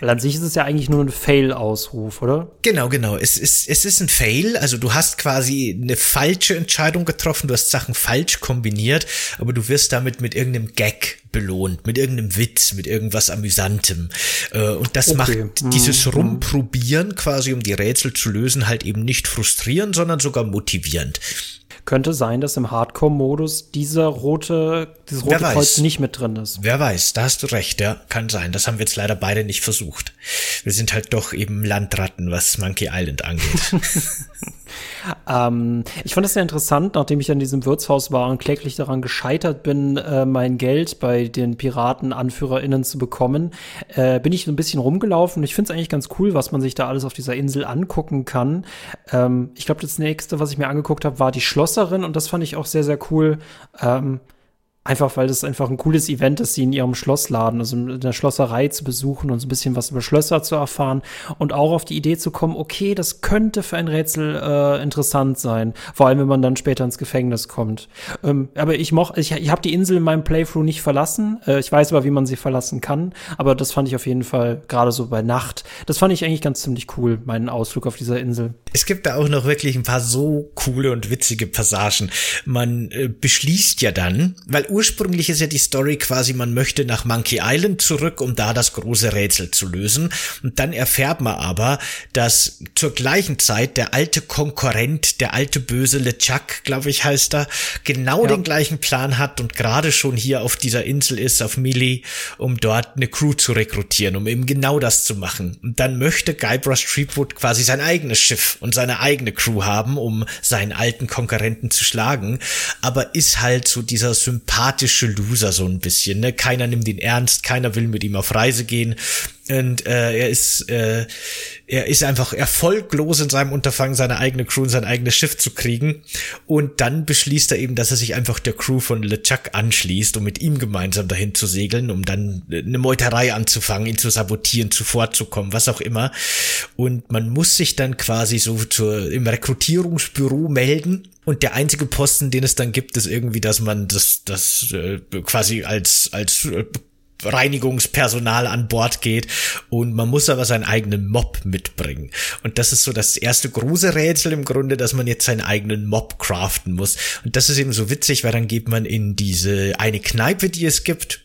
Weil an sich ist es ja eigentlich nur ein Fail-Ausruf, oder? Genau, genau. Es ist, es ist ein Fail. Also du hast quasi eine falsche Entscheidung getroffen, du hast Sachen falsch kombiniert, aber du wirst damit mit irgendeinem Gag belohnt, mit irgendeinem Witz, mit irgendwas Amüsantem. Äh, und das okay. macht dieses mhm. Rumprobieren quasi, um die Rätsel zu lösen, halt eben nicht frustrierend, sondern sogar motivierend. Könnte sein, dass im Hardcore-Modus dieser rote, dieses rote Kreuz nicht mit drin ist. Wer weiß, da hast du recht, ja, kann sein. Das haben wir jetzt leider beide nicht versucht. Wir sind halt doch eben Landratten, was Monkey Island angeht. ähm, ich fand es sehr interessant, nachdem ich an diesem Wirtshaus war und kläglich daran gescheitert bin, äh, mein Geld bei den Piraten-AnführerInnen zu bekommen, äh, bin ich so ein bisschen rumgelaufen. Ich finde es eigentlich ganz cool, was man sich da alles auf dieser Insel angucken kann. Ähm, ich glaube, das nächste, was ich mir angeguckt habe, war die Schlosserin und das fand ich auch sehr, sehr cool. Ähm, Einfach weil das einfach ein cooles Event ist, sie in ihrem Schlossladen, also in der Schlosserei zu besuchen und so ein bisschen was über Schlösser zu erfahren und auch auf die Idee zu kommen, okay, das könnte für ein Rätsel äh, interessant sein, vor allem wenn man dann später ins Gefängnis kommt. Ähm, aber ich moch, ich, ich habe die Insel in meinem Playthrough nicht verlassen. Äh, ich weiß aber, wie man sie verlassen kann, aber das fand ich auf jeden Fall gerade so bei Nacht. Das fand ich eigentlich ganz ziemlich cool, meinen Ausflug auf dieser Insel. Es gibt da auch noch wirklich ein paar so coole und witzige Passagen. Man äh, beschließt ja dann, weil ursprünglich ist ja die Story quasi, man möchte nach Monkey Island zurück, um da das große Rätsel zu lösen. Und dann erfährt man aber, dass zur gleichen Zeit der alte Konkurrent, der alte böse LeChuck, glaube ich, heißt er, genau ja. den gleichen Plan hat und gerade schon hier auf dieser Insel ist, auf Millie, um dort eine Crew zu rekrutieren, um eben genau das zu machen. Und dann möchte Guybrush Threepwood quasi sein eigenes Schiff und seine eigene Crew haben, um seinen alten Konkurrenten zu schlagen, aber ist halt so dieser sympathische Loser so ein bisschen, ne? Keiner nimmt ihn ernst, keiner will mit ihm auf Reise gehen und äh, er ist äh, er ist einfach erfolglos in seinem Unterfangen, seine eigene Crew und sein eigenes Schiff zu kriegen. Und dann beschließt er eben, dass er sich einfach der Crew von LeChuck anschließt, um mit ihm gemeinsam dahin zu segeln, um dann eine Meuterei anzufangen, ihn zu sabotieren, zuvorzukommen, was auch immer. Und man muss sich dann quasi so zur, im Rekrutierungsbüro melden und der einzige Posten, den es dann gibt, ist irgendwie, dass man das, das äh, quasi als, als äh, Reinigungspersonal an Bord geht und man muss aber seinen eigenen Mob mitbringen. Und das ist so das erste große Rätsel im Grunde, dass man jetzt seinen eigenen Mob craften muss. Und das ist eben so witzig, weil dann geht man in diese eine Kneipe, die es gibt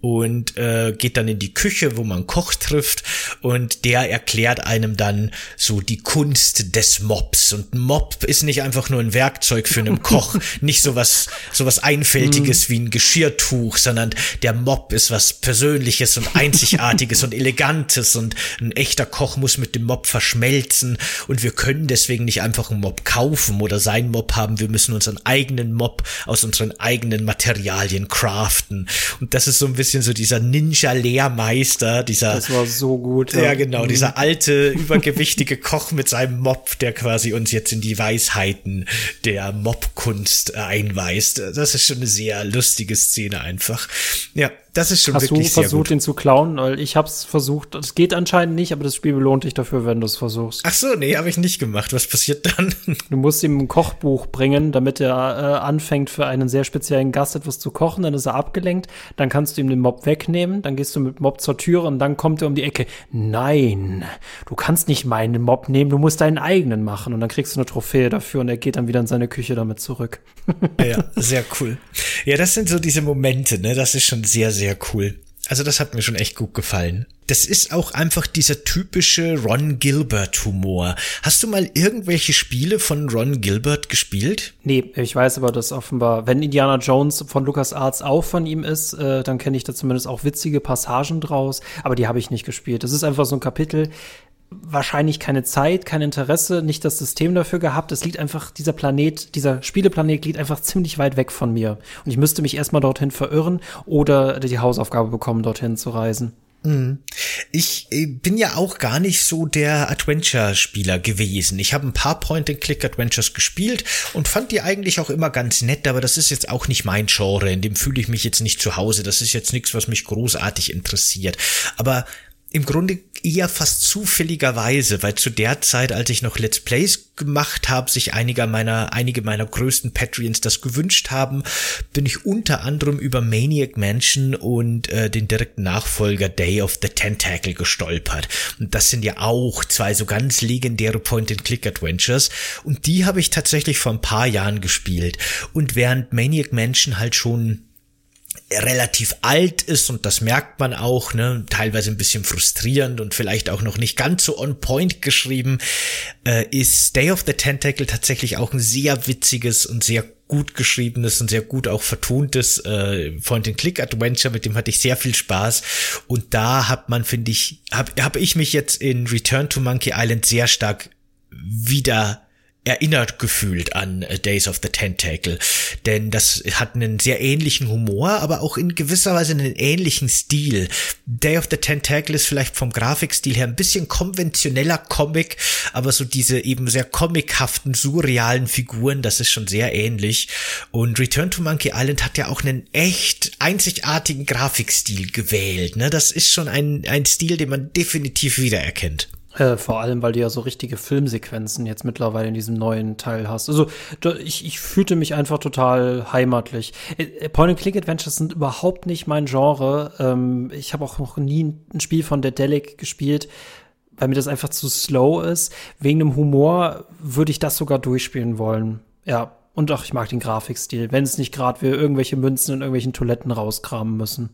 und äh, geht dann in die Küche, wo man Koch trifft und der erklärt einem dann so die Kunst des Mobs. Und Mob ist nicht einfach nur ein Werkzeug für einen Koch, nicht sowas sowas einfältiges mm. wie ein Geschirrtuch, sondern der Mob ist was persönliches und einzigartiges und elegantes und ein echter Koch muss mit dem Mob verschmelzen. Und wir können deswegen nicht einfach einen Mob kaufen oder seinen Mob haben, wir müssen unseren eigenen Mob aus unseren eigenen Materialien craften. Und das ist so ein bisschen so dieser Ninja-Lehrmeister, dieser. Das war so gut. Ja, ja genau, dieser mhm. alte, übergewichtige Koch mit seinem Mob, der quasi uns jetzt in die Weisheiten der Mobkunst einweist. Das ist schon eine sehr lustige Szene einfach. Ja, das ist schon Hast wirklich du versucht, ihn zu klauen? Weil ich hab's versucht. Es geht anscheinend nicht, aber das Spiel belohnt dich dafür, wenn du es versuchst. Ach so, nee, habe ich nicht gemacht. Was passiert dann? Du musst ihm ein Kochbuch bringen, damit er äh, anfängt, für einen sehr speziellen Gast etwas zu kochen. Dann ist er abgelenkt. Dann kannst du ihm den Mob wegnehmen. Dann gehst du mit Mob zur Türe und dann kommt er um die Ecke. Nein, du kannst nicht meinen Mob nehmen. Du musst deinen eigenen machen. Und dann kriegst du eine Trophäe dafür und er geht dann wieder in seine Küche damit zurück. ja, sehr cool. Ja, das sind so diese Momente, ne? Das ist schon sehr, sehr cool. Also das hat mir schon echt gut gefallen. Das ist auch einfach dieser typische Ron Gilbert Humor. Hast du mal irgendwelche Spiele von Ron Gilbert gespielt? Nee, ich weiß aber, dass offenbar, wenn Indiana Jones von Lucas Arts auch von ihm ist, äh, dann kenne ich da zumindest auch witzige Passagen draus, aber die habe ich nicht gespielt. Das ist einfach so ein Kapitel, wahrscheinlich keine Zeit, kein Interesse, nicht das System dafür gehabt. Es liegt einfach, dieser Planet, dieser Spieleplanet liegt einfach ziemlich weit weg von mir. Und ich müsste mich erstmal dorthin verirren oder die Hausaufgabe bekommen, dorthin zu reisen. Mhm. Ich äh, bin ja auch gar nicht so der Adventure-Spieler gewesen. Ich habe ein paar Point-and-Click-Adventures gespielt und fand die eigentlich auch immer ganz nett, aber das ist jetzt auch nicht mein Genre, in dem fühle ich mich jetzt nicht zu Hause. Das ist jetzt nichts, was mich großartig interessiert. Aber im Grunde eher fast zufälligerweise, weil zu der Zeit, als ich noch Let's Plays gemacht habe, sich einiger meiner, einige meiner größten Patreons das gewünscht haben, bin ich unter anderem über Maniac Mansion und äh, den direkten Nachfolger Day of the Tentacle gestolpert. Und das sind ja auch zwei so ganz legendäre Point-and-Click-Adventures. Und die habe ich tatsächlich vor ein paar Jahren gespielt. Und während Maniac Mansion halt schon relativ alt ist und das merkt man auch, ne, teilweise ein bisschen frustrierend und vielleicht auch noch nicht ganz so on point geschrieben, äh, ist Day of the Tentacle tatsächlich auch ein sehr witziges und sehr gut geschriebenes und sehr gut auch vertontes äh, Point-and-Click-Adventure, mit dem hatte ich sehr viel Spaß. Und da hat man, finde ich, habe hab ich mich jetzt in Return to Monkey Island sehr stark wieder erinnert gefühlt an äh, Days of the Tentacle, denn das hat einen sehr ähnlichen Humor, aber auch in gewisser Weise einen ähnlichen Stil. Day of the Tentacle ist vielleicht vom Grafikstil her ein bisschen konventioneller Comic, aber so diese eben sehr comichaften, surrealen Figuren, das ist schon sehr ähnlich. Und Return to Monkey Island hat ja auch einen echt einzigartigen Grafikstil gewählt. Ne? Das ist schon ein, ein Stil, den man definitiv wiedererkennt. Äh, vor allem, weil du ja so richtige Filmsequenzen jetzt mittlerweile in diesem neuen Teil hast. Also ich, ich fühlte mich einfach total heimatlich. Äh, äh, Point-and-Click-Adventures sind überhaupt nicht mein Genre. Ähm, ich habe auch noch nie ein Spiel von Dedelic gespielt, weil mir das einfach zu slow ist. Wegen dem Humor würde ich das sogar durchspielen wollen. Ja, und auch ich mag den Grafikstil, wenn es nicht gerade wir irgendwelche Münzen in irgendwelchen Toiletten rauskramen müssen.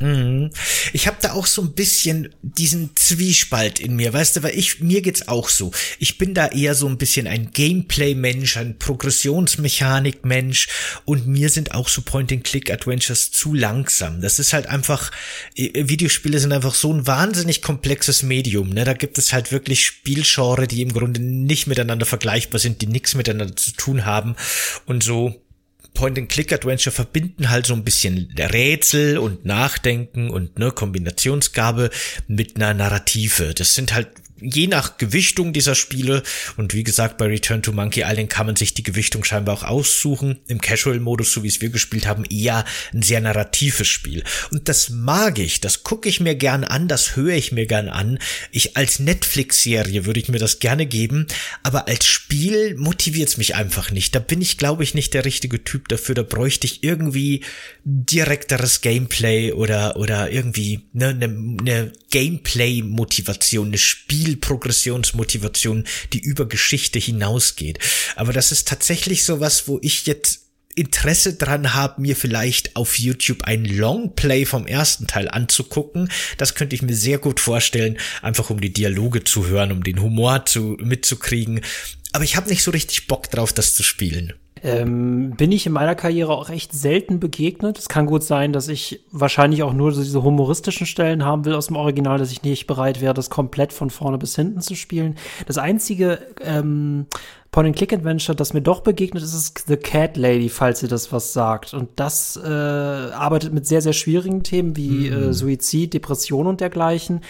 Mhm. Ich habe da auch so ein bisschen diesen Zwiespalt in mir, weißt du, weil ich mir geht's auch so. Ich bin da eher so ein bisschen ein Gameplay-Mensch, ein Progressionsmechanik-Mensch und mir sind auch so Point-and-Click-Adventures zu langsam. Das ist halt einfach äh, Videospiele sind einfach so ein wahnsinnig komplexes Medium. Ne? Da gibt es halt wirklich Spielgenre, die im Grunde nicht miteinander vergleichbar sind, die nichts miteinander zu tun haben und so Point-and-Click-Adventure verbinden halt so ein bisschen Rätsel und Nachdenken und ne Kombinationsgabe mit einer Narrative. Das sind halt je nach Gewichtung dieser Spiele und wie gesagt bei Return to Monkey Island kann man sich die Gewichtung scheinbar auch aussuchen. Im Casual-Modus, so wie es wir gespielt haben, eher ein sehr narratives Spiel. Und das mag ich, das gucke ich mir gern an, das höre ich mir gern an. Ich als Netflix-Serie würde ich mir das gerne geben, aber als Spiel motiviert es mich einfach nicht. Da bin ich, glaube ich, nicht der richtige Typ dafür. Da bräuchte ich irgendwie direkteres Gameplay oder oder irgendwie ne, ne, ne Gameplay-Motivation, eine Spiel Spielprogressionsmotivation, die über Geschichte hinausgeht. Aber das ist tatsächlich sowas, wo ich jetzt Interesse dran habe, mir vielleicht auf YouTube ein Longplay vom ersten Teil anzugucken. Das könnte ich mir sehr gut vorstellen, einfach um die Dialoge zu hören, um den Humor zu mitzukriegen. Aber ich habe nicht so richtig Bock drauf, das zu spielen. Ähm, bin ich in meiner Karriere auch recht selten begegnet. Es kann gut sein, dass ich wahrscheinlich auch nur diese humoristischen Stellen haben will aus dem Original, dass ich nicht bereit wäre, das komplett von vorne bis hinten zu spielen. Das einzige ähm, Point-and-Click-Adventure, das mir doch begegnet ist, ist The Cat Lady, falls ihr das was sagt. Und das äh, arbeitet mit sehr, sehr schwierigen Themen wie mm. äh, Suizid, Depression und dergleichen.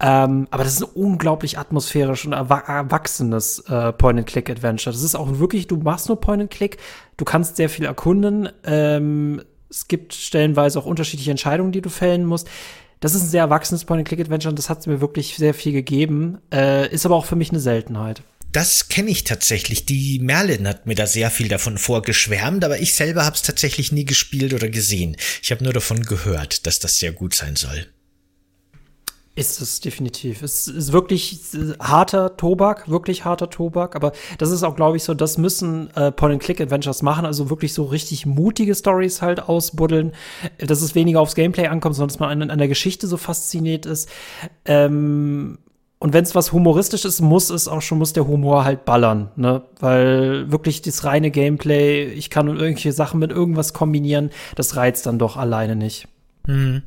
Ähm, aber das ist ein unglaublich atmosphärisch und erwachsenes äh, Point-and-Click-Adventure. Das ist auch wirklich, du machst nur Point-and-Click, du kannst sehr viel erkunden. Ähm, es gibt stellenweise auch unterschiedliche Entscheidungen, die du fällen musst. Das ist ein sehr erwachsenes Point-and-Click-Adventure und das hat mir wirklich sehr viel gegeben. Äh, ist aber auch für mich eine Seltenheit. Das kenne ich tatsächlich. Die Merlin hat mir da sehr viel davon vorgeschwärmt, aber ich selber habe es tatsächlich nie gespielt oder gesehen. Ich habe nur davon gehört, dass das sehr gut sein soll. Ist es definitiv. Es ist wirklich harter Tobak, wirklich harter Tobak. Aber das ist auch, glaube ich, so, das müssen äh, Point-and-Click-Adventures machen. Also wirklich so richtig mutige Stories halt ausbuddeln. Dass es weniger aufs Gameplay ankommt, sondern dass man an, an der Geschichte so fasziniert ist. Ähm, und wenn es was humoristisch ist, muss es auch schon, muss der Humor halt ballern, ne? Weil wirklich das reine Gameplay, ich kann irgendwelche Sachen mit irgendwas kombinieren, das reizt dann doch alleine nicht. Hm.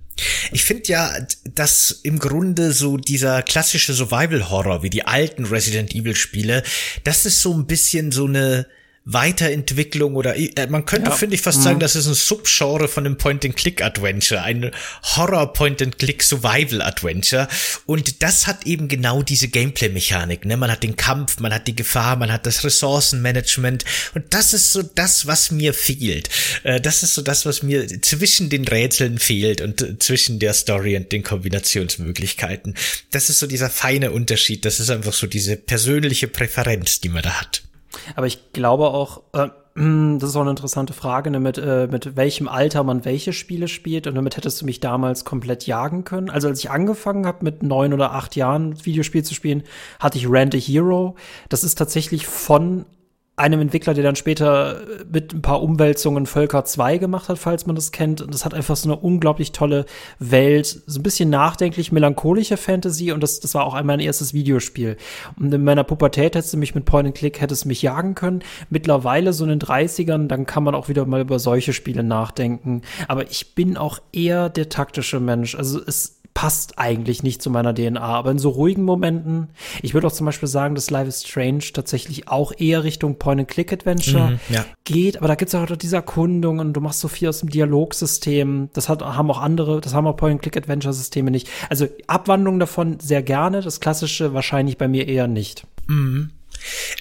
Ich finde ja, dass im Grunde so dieser klassische Survival-Horror wie die alten Resident Evil-Spiele, das ist so ein bisschen so eine Weiterentwicklung oder äh, man könnte, ja. finde ich, fast mhm. sagen, das ist ein Subgenre von einem Point-and-Click-Adventure, ein Horror-Point-and-Click-Survival-Adventure. Und das hat eben genau diese Gameplay-Mechanik. Ne? Man hat den Kampf, man hat die Gefahr, man hat das Ressourcenmanagement. Und das ist so das, was mir fehlt. Äh, das ist so das, was mir zwischen den Rätseln fehlt und äh, zwischen der Story und den Kombinationsmöglichkeiten. Das ist so dieser feine Unterschied. Das ist einfach so diese persönliche Präferenz, die man da hat. Aber ich glaube auch, äh, das ist auch eine interessante Frage, ne, mit, äh, mit welchem Alter man welche Spiele spielt. Und damit hättest du mich damals komplett jagen können. Also als ich angefangen habe, mit neun oder acht Jahren Videospiel zu spielen, hatte ich Rand a Hero. Das ist tatsächlich von einem Entwickler, der dann später mit ein paar Umwälzungen Völker 2 gemacht hat, falls man das kennt. Und das hat einfach so eine unglaublich tolle Welt, so ein bisschen nachdenklich, melancholische Fantasy und das, das war auch mein erstes Videospiel. Und in meiner Pubertät hättest du mich mit Point and Click, hättest mich jagen können. Mittlerweile so in den 30ern, dann kann man auch wieder mal über solche Spiele nachdenken. Aber ich bin auch eher der taktische Mensch. Also es passt eigentlich nicht zu meiner DNA. Aber in so ruhigen Momenten, ich würde auch zum Beispiel sagen, dass Life is Strange tatsächlich auch eher Richtung Point-and-Click-Adventure Mhm, ja. geht. Aber da gibt's auch diese Erkundungen und du machst so viel aus dem Dialogsystem. Das hat, haben auch andere, das haben auch Point-and-Click-Adventure-Systeme nicht. Also Abwandlungen davon sehr gerne, das klassische wahrscheinlich bei mir eher nicht.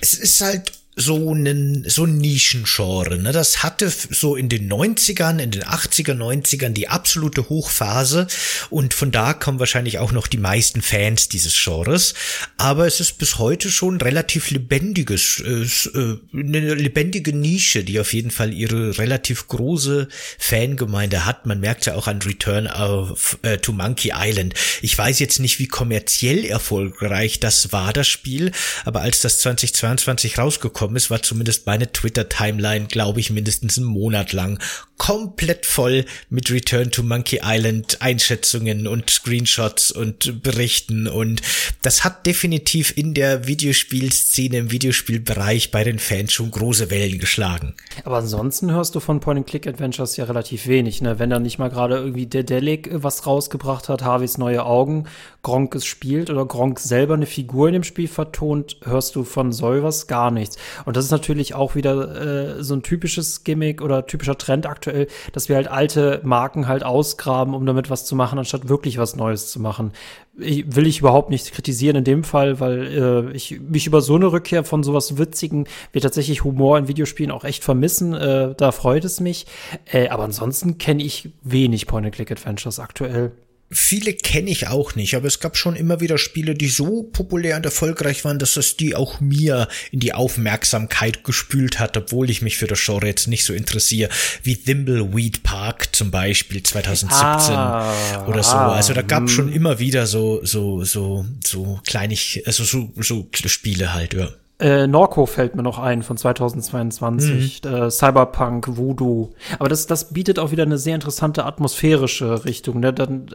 Es ist halt so ein so ein Nischengenre, ne? Das hatte so in den 90ern, in den 80er, 90ern die absolute Hochphase und von da kommen wahrscheinlich auch noch die meisten Fans dieses Genres, aber es ist bis heute schon relativ lebendiges äh, s- äh, eine lebendige Nische, die auf jeden Fall ihre relativ große Fangemeinde hat. Man merkt ja auch an Return of, äh, to Monkey Island. Ich weiß jetzt nicht, wie kommerziell erfolgreich das war, das Spiel, aber als das 2022 rausgekommen ist, war zumindest meine Twitter-Timeline, glaube ich, mindestens einen Monat lang komplett voll mit Return to Monkey Island Einschätzungen und Screenshots und Berichten und das hat definitiv in der Videospielszene, im Videospielbereich bei den Fans schon große Wellen geschlagen. Aber ansonsten hörst du von Point-and-Click-Adventures ja relativ wenig, ne? Wenn da nicht mal gerade irgendwie Dedelic was rausgebracht hat, Harveys neue Augen, Gronk es spielt oder Gronk selber eine Figur in dem Spiel vertont, hörst du von Solvers gar nichts. Und das ist natürlich auch wieder äh, so ein typisches Gimmick oder typischer Trend aktuell, dass wir halt alte Marken halt ausgraben, um damit was zu machen, anstatt wirklich was Neues zu machen. Ich, will ich überhaupt nicht kritisieren in dem Fall, weil äh, ich mich über so eine Rückkehr von sowas Witzigen, wir tatsächlich Humor in Videospielen auch echt vermissen. Äh, da freut es mich. Äh, aber ansonsten kenne ich wenig Point-and-Click-Adventures aktuell. Viele kenne ich auch nicht, aber es gab schon immer wieder Spiele, die so populär und erfolgreich waren, dass es die auch mir in die Aufmerksamkeit gespült hat, obwohl ich mich für das Genre jetzt nicht so interessiere, wie Thimbleweed Park zum Beispiel 2017 Ah, oder so. ah, Also da gab hm. schon immer wieder so so so so kleinig, also so so Spiele halt, ja. Äh, Norco fällt mir noch ein von 2022. Äh, Cyberpunk, Voodoo. Aber das, das bietet auch wieder eine sehr interessante atmosphärische Richtung. Ne? Dann,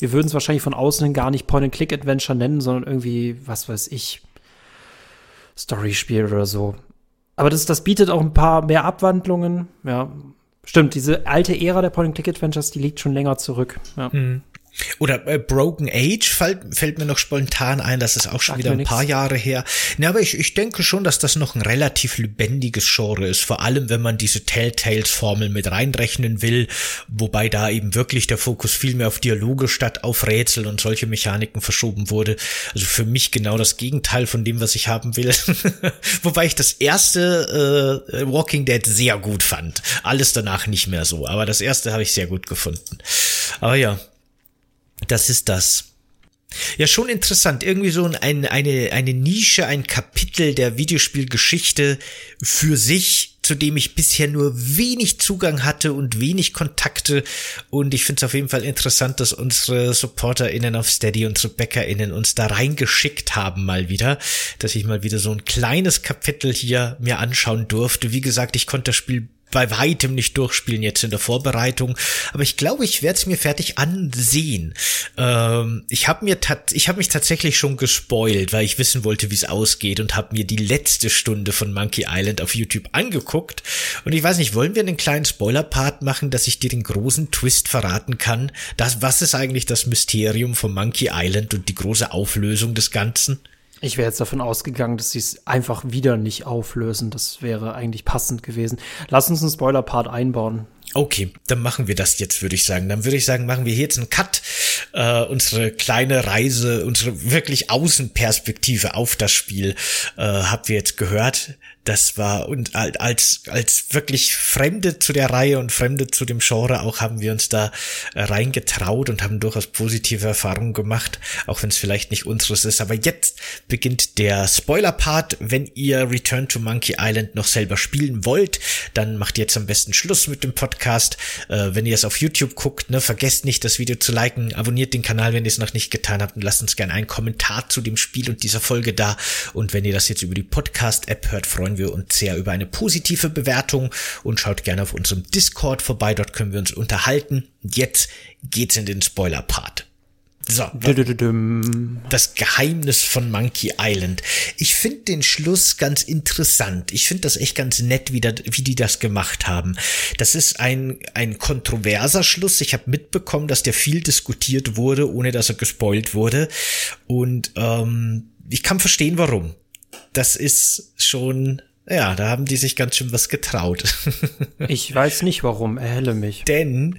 wir würden es wahrscheinlich von außen hin gar nicht Point-and-Click-Adventure nennen, sondern irgendwie, was weiß ich, Storyspiel oder so. Aber das, das bietet auch ein paar mehr Abwandlungen. Ja, stimmt. Diese alte Ära der Point-and-Click-Adventures, die liegt schon länger zurück. Ja. Oder äh, Broken Age fällt, fällt mir noch spontan ein, das ist auch schon Sagt wieder ein paar nix. Jahre her. Ne, aber ich, ich denke schon, dass das noch ein relativ lebendiges Genre ist, vor allem wenn man diese Telltales-Formel mit reinrechnen will, wobei da eben wirklich der Fokus viel mehr auf Dialoge statt auf Rätsel und solche Mechaniken verschoben wurde. Also für mich genau das Gegenteil von dem, was ich haben will. wobei ich das erste äh, Walking Dead sehr gut fand. Alles danach nicht mehr so, aber das erste habe ich sehr gut gefunden. Aber ja, das ist das. Ja, schon interessant. Irgendwie so ein, eine, eine Nische, ein Kapitel der Videospielgeschichte für sich, zu dem ich bisher nur wenig Zugang hatte und wenig Kontakte. Und ich finde es auf jeden Fall interessant, dass unsere SupporterInnen auf Steady, unsere BäckerInnen uns da reingeschickt haben mal wieder, dass ich mal wieder so ein kleines Kapitel hier mir anschauen durfte. Wie gesagt, ich konnte das Spiel bei weitem nicht durchspielen jetzt in der Vorbereitung, aber ich glaube, ich werde es mir fertig ansehen. Ähm, ich habe mir ich habe mich tatsächlich schon gespoilt, weil ich wissen wollte, wie es ausgeht und habe mir die letzte Stunde von Monkey Island auf YouTube angeguckt und ich weiß nicht, wollen wir einen kleinen Spoiler-Part machen, dass ich dir den großen Twist verraten kann? Das, was ist eigentlich das Mysterium von Monkey Island und die große Auflösung des Ganzen? Ich wäre jetzt davon ausgegangen, dass sie es einfach wieder nicht auflösen. Das wäre eigentlich passend gewesen. Lass uns einen Spoiler-Part einbauen. Okay, dann machen wir das jetzt, würde ich sagen. Dann würde ich sagen, machen wir hier jetzt einen Cut. Äh, unsere kleine Reise, unsere wirklich Außenperspektive auf das Spiel äh, habt ihr jetzt gehört. Das war und als als wirklich Fremde zu der Reihe und Fremde zu dem Genre auch haben wir uns da äh, reingetraut und haben durchaus positive Erfahrungen gemacht, auch wenn es vielleicht nicht unseres ist. Aber jetzt beginnt der Spoiler-Part. Wenn ihr Return to Monkey Island noch selber spielen wollt, dann macht jetzt am besten Schluss mit dem Podcast. Äh, wenn ihr es auf YouTube guckt, ne, vergesst nicht, das Video zu liken, abonniert den Kanal, wenn ihr es noch nicht getan habt und lasst uns gerne einen Kommentar zu dem Spiel und dieser Folge da. Und wenn ihr das jetzt über die Podcast-App hört, freuen wir uns sehr über eine positive Bewertung und schaut gerne auf unserem Discord vorbei, dort können wir uns unterhalten. Und jetzt geht's in den Spoiler-Part. So, das Geheimnis von Monkey Island. Ich finde den Schluss ganz interessant. Ich finde das echt ganz nett, wie, da, wie die das gemacht haben. Das ist ein, ein kontroverser Schluss. Ich habe mitbekommen, dass der viel diskutiert wurde, ohne dass er gespoilt wurde. Und ähm, ich kann verstehen, warum. Das ist schon ja, da haben die sich ganz schön was getraut. ich weiß nicht warum, erhelle mich. Denn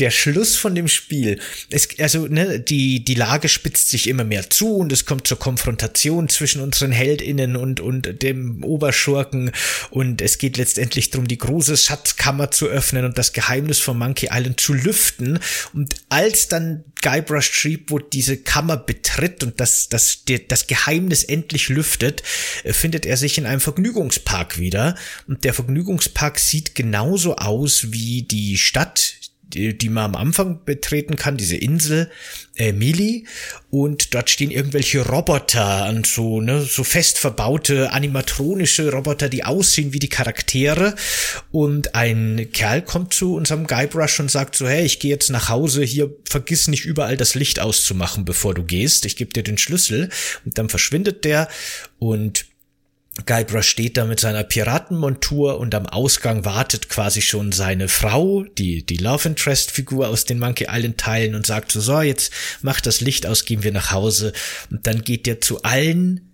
der Schluss von dem Spiel, es, also ne, die, die Lage spitzt sich immer mehr zu und es kommt zur Konfrontation zwischen unseren Heldinnen und, und dem Oberschurken und es geht letztendlich darum, die große Schatzkammer zu öffnen und das Geheimnis von Monkey Island zu lüften. Und als dann Guybrush Threepwood diese Kammer betritt und das, das, das Geheimnis endlich lüftet, äh, findet er sich in einem Vergnügungspark wieder. Und der Vergnügungspark sieht genauso aus wie die Stadt, die, die man am Anfang betreten kann, diese Insel äh, Mili. Und dort stehen irgendwelche Roboter und so, ne, so fest verbaute animatronische Roboter, die aussehen wie die Charaktere. Und ein Kerl kommt zu unserem Guybrush und sagt so, hey, ich gehe jetzt nach Hause, hier vergiss nicht überall das Licht auszumachen, bevor du gehst, ich gebe dir den Schlüssel. Und dann verschwindet der. Und Guybrush steht da mit seiner Piratenmontur und am Ausgang wartet quasi schon seine Frau, die, die Love Interest Figur aus den Monkey Island Teilen und sagt so, so, jetzt macht das Licht aus, gehen wir nach Hause. Und dann geht er zu allen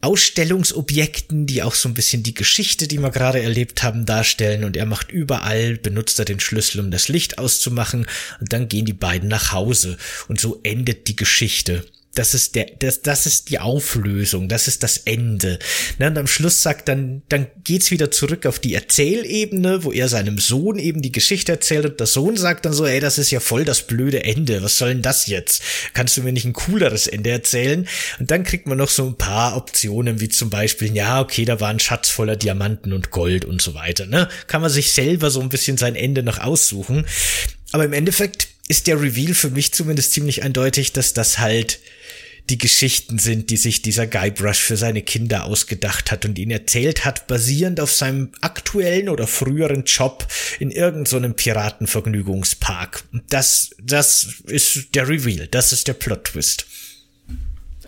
Ausstellungsobjekten, die auch so ein bisschen die Geschichte, die wir gerade erlebt haben, darstellen. Und er macht überall, benutzt er den Schlüssel, um das Licht auszumachen. Und dann gehen die beiden nach Hause. Und so endet die Geschichte das ist der, das, das ist die Auflösung, das ist das Ende. Ne, und am Schluss sagt dann, dann geht's wieder zurück auf die Erzählebene, wo er seinem Sohn eben die Geschichte erzählt und der Sohn sagt dann so, ey, das ist ja voll das blöde Ende, was soll denn das jetzt? Kannst du mir nicht ein cooleres Ende erzählen? Und dann kriegt man noch so ein paar Optionen, wie zum Beispiel, ja, okay, da war ein Schatz voller Diamanten und Gold und so weiter, ne? Kann man sich selber so ein bisschen sein Ende noch aussuchen. Aber im Endeffekt ist der Reveal für mich zumindest ziemlich eindeutig, dass das halt die Geschichten sind, die sich dieser Guybrush für seine Kinder ausgedacht hat und ihn erzählt hat, basierend auf seinem aktuellen oder früheren Job in irgendeinem so Piratenvergnügungspark. Das, das ist der Reveal, das ist der Plot-Twist.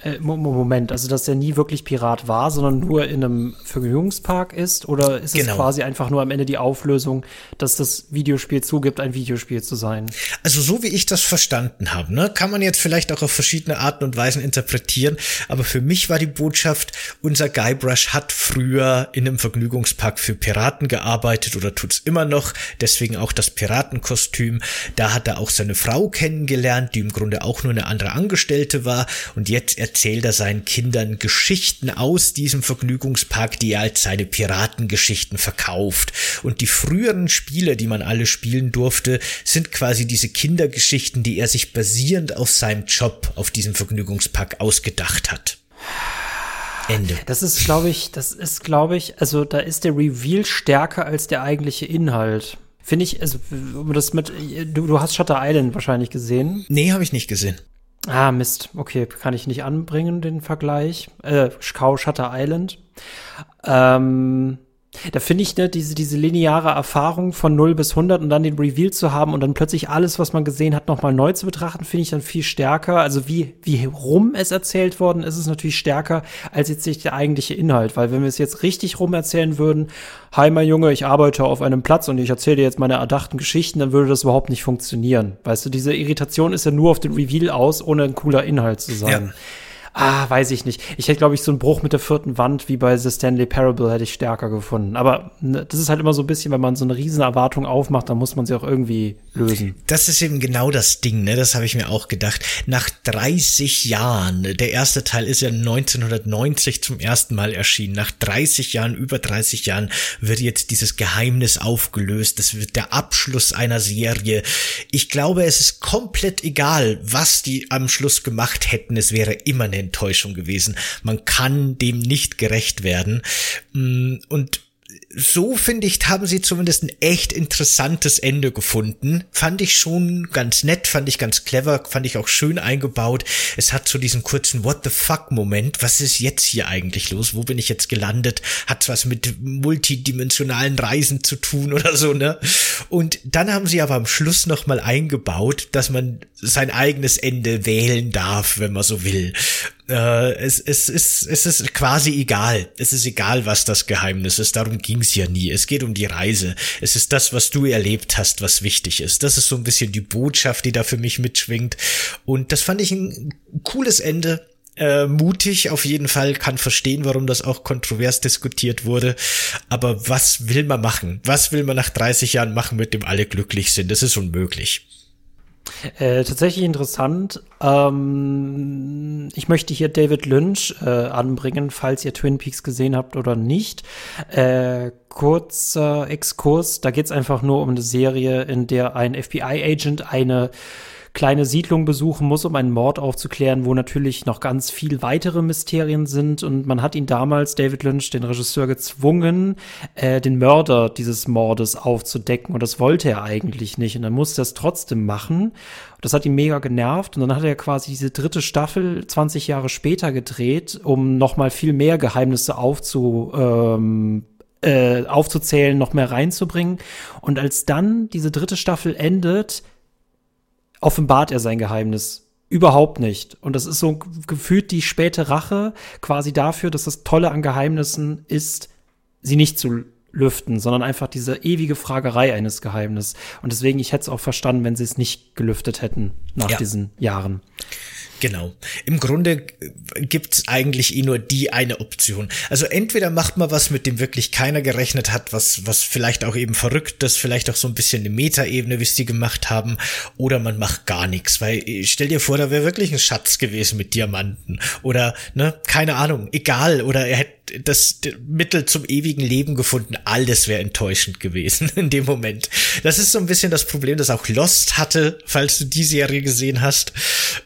Äh, Moment, also dass er nie wirklich Pirat war, sondern nur in einem Vergnügungspark ist? Oder ist genau. es quasi einfach nur am Ende die Auflösung, dass das Videospiel zugibt, ein Videospiel zu sein? Also so wie ich das verstanden habe, ne, kann man jetzt vielleicht auch auf verschiedene Arten und Weisen interpretieren, aber für mich war die Botschaft, unser Guybrush hat früher in einem Vergnügungspark für Piraten gearbeitet oder tut's immer noch, deswegen auch das Piratenkostüm. Da hat er auch seine Frau kennengelernt, die im Grunde auch nur eine andere Angestellte war und jetzt erzählt er seinen Kindern Geschichten aus diesem Vergnügungspark, die er als seine Piratengeschichten verkauft. Und die früheren Spiele, die man alle spielen durfte, sind quasi diese Kindergeschichten, die er sich basierend auf seinem Job auf diesem Vergnügungspark ausgedacht hat. Ende. Das ist, glaube ich, das ist, glaube ich, also da ist der Reveal stärker als der eigentliche Inhalt. Finde ich, also das mit, du, du hast Shutter Island wahrscheinlich gesehen. Nee, habe ich nicht gesehen. Ah, Mist. Okay, kann ich nicht anbringen, den Vergleich. Äh, Cow Shutter Island. Ähm, da finde ich, ne, diese, diese lineare Erfahrung von 0 bis 100 und dann den Reveal zu haben und dann plötzlich alles, was man gesehen hat, nochmal neu zu betrachten, finde ich dann viel stärker. Also wie, wie rum es erzählt worden ist, ist natürlich stärker als jetzt nicht der eigentliche Inhalt. Weil wenn wir es jetzt richtig rum erzählen würden, hi mein Junge, ich arbeite auf einem Platz und ich erzähle dir jetzt meine erdachten Geschichten, dann würde das überhaupt nicht funktionieren. Weißt du, diese Irritation ist ja nur auf den Reveal aus, ohne ein cooler Inhalt zu sein. Ja. Ah, weiß ich nicht. Ich hätte, glaube ich, so einen Bruch mit der vierten Wand wie bei The Stanley Parable hätte ich stärker gefunden. Aber ne, das ist halt immer so ein bisschen, wenn man so eine riesen Erwartung aufmacht, dann muss man sie auch irgendwie lösen. Das ist eben genau das Ding, ne? Das habe ich mir auch gedacht. Nach 30 Jahren, der erste Teil ist ja 1990 zum ersten Mal erschienen. Nach 30 Jahren, über 30 Jahren wird jetzt dieses Geheimnis aufgelöst. Das wird der Abschluss einer Serie. Ich glaube, es ist komplett egal, was die am Schluss gemacht hätten. Es wäre immer eine Enttäuschung gewesen. Man kann dem nicht gerecht werden. Mm, und so finde ich, haben sie zumindest ein echt interessantes Ende gefunden. Fand ich schon ganz nett, fand ich ganz clever, fand ich auch schön eingebaut. Es hat so diesen kurzen What the fuck Moment. Was ist jetzt hier eigentlich los? Wo bin ich jetzt gelandet? Hat was mit multidimensionalen Reisen zu tun oder so, ne? Und dann haben sie aber am Schluss nochmal eingebaut, dass man sein eigenes Ende wählen darf, wenn man so will. Äh, es, es, ist, es ist quasi egal. Es ist egal, was das Geheimnis ist. Darum ging's ja nie. Es geht um die Reise. Es ist das, was du erlebt hast, was wichtig ist. Das ist so ein bisschen die Botschaft, die da für mich mitschwingt. Und das fand ich ein cooles Ende. Äh, mutig auf jeden Fall, kann verstehen, warum das auch kontrovers diskutiert wurde. Aber was will man machen? Was will man nach 30 Jahren machen, mit dem alle glücklich sind? Das ist unmöglich. Äh, tatsächlich interessant. Ähm, ich möchte hier David Lynch äh, anbringen, falls ihr Twin Peaks gesehen habt oder nicht. Äh, kurzer Exkurs. Da geht es einfach nur um eine Serie, in der ein FBI-Agent eine kleine Siedlung besuchen muss, um einen Mord aufzuklären, wo natürlich noch ganz viel weitere Mysterien sind. Und man hat ihn damals, David Lynch, den Regisseur, gezwungen, äh, den Mörder dieses Mordes aufzudecken. Und das wollte er eigentlich nicht. Und er musste es trotzdem machen. Das hat ihn mega genervt. Und dann hat er quasi diese dritte Staffel 20 Jahre später gedreht, um noch mal viel mehr Geheimnisse aufzu, ähm, äh, aufzuzählen, noch mehr reinzubringen. Und als dann diese dritte Staffel endet, offenbart er sein Geheimnis überhaupt nicht. Und das ist so gefühlt die späte Rache quasi dafür, dass das Tolle an Geheimnissen ist, sie nicht zu lüften, sondern einfach diese ewige Fragerei eines Geheimnisses. Und deswegen, ich hätte es auch verstanden, wenn sie es nicht gelüftet hätten nach ja. diesen Jahren. Genau. Im Grunde gibt's eigentlich eh nur die eine Option. Also entweder macht man was, mit dem wirklich keiner gerechnet hat, was, was vielleicht auch eben verrückt ist, vielleicht auch so ein bisschen eine Metaebene, wie sie gemacht haben, oder man macht gar nichts. Weil stell dir vor, da wäre wirklich ein Schatz gewesen mit Diamanten. Oder, ne, keine Ahnung, egal. Oder er hätte das Mittel zum ewigen Leben gefunden. Alles wäre enttäuschend gewesen in dem Moment. Das ist so ein bisschen das Problem, das auch Lost hatte, falls du die Serie gesehen hast.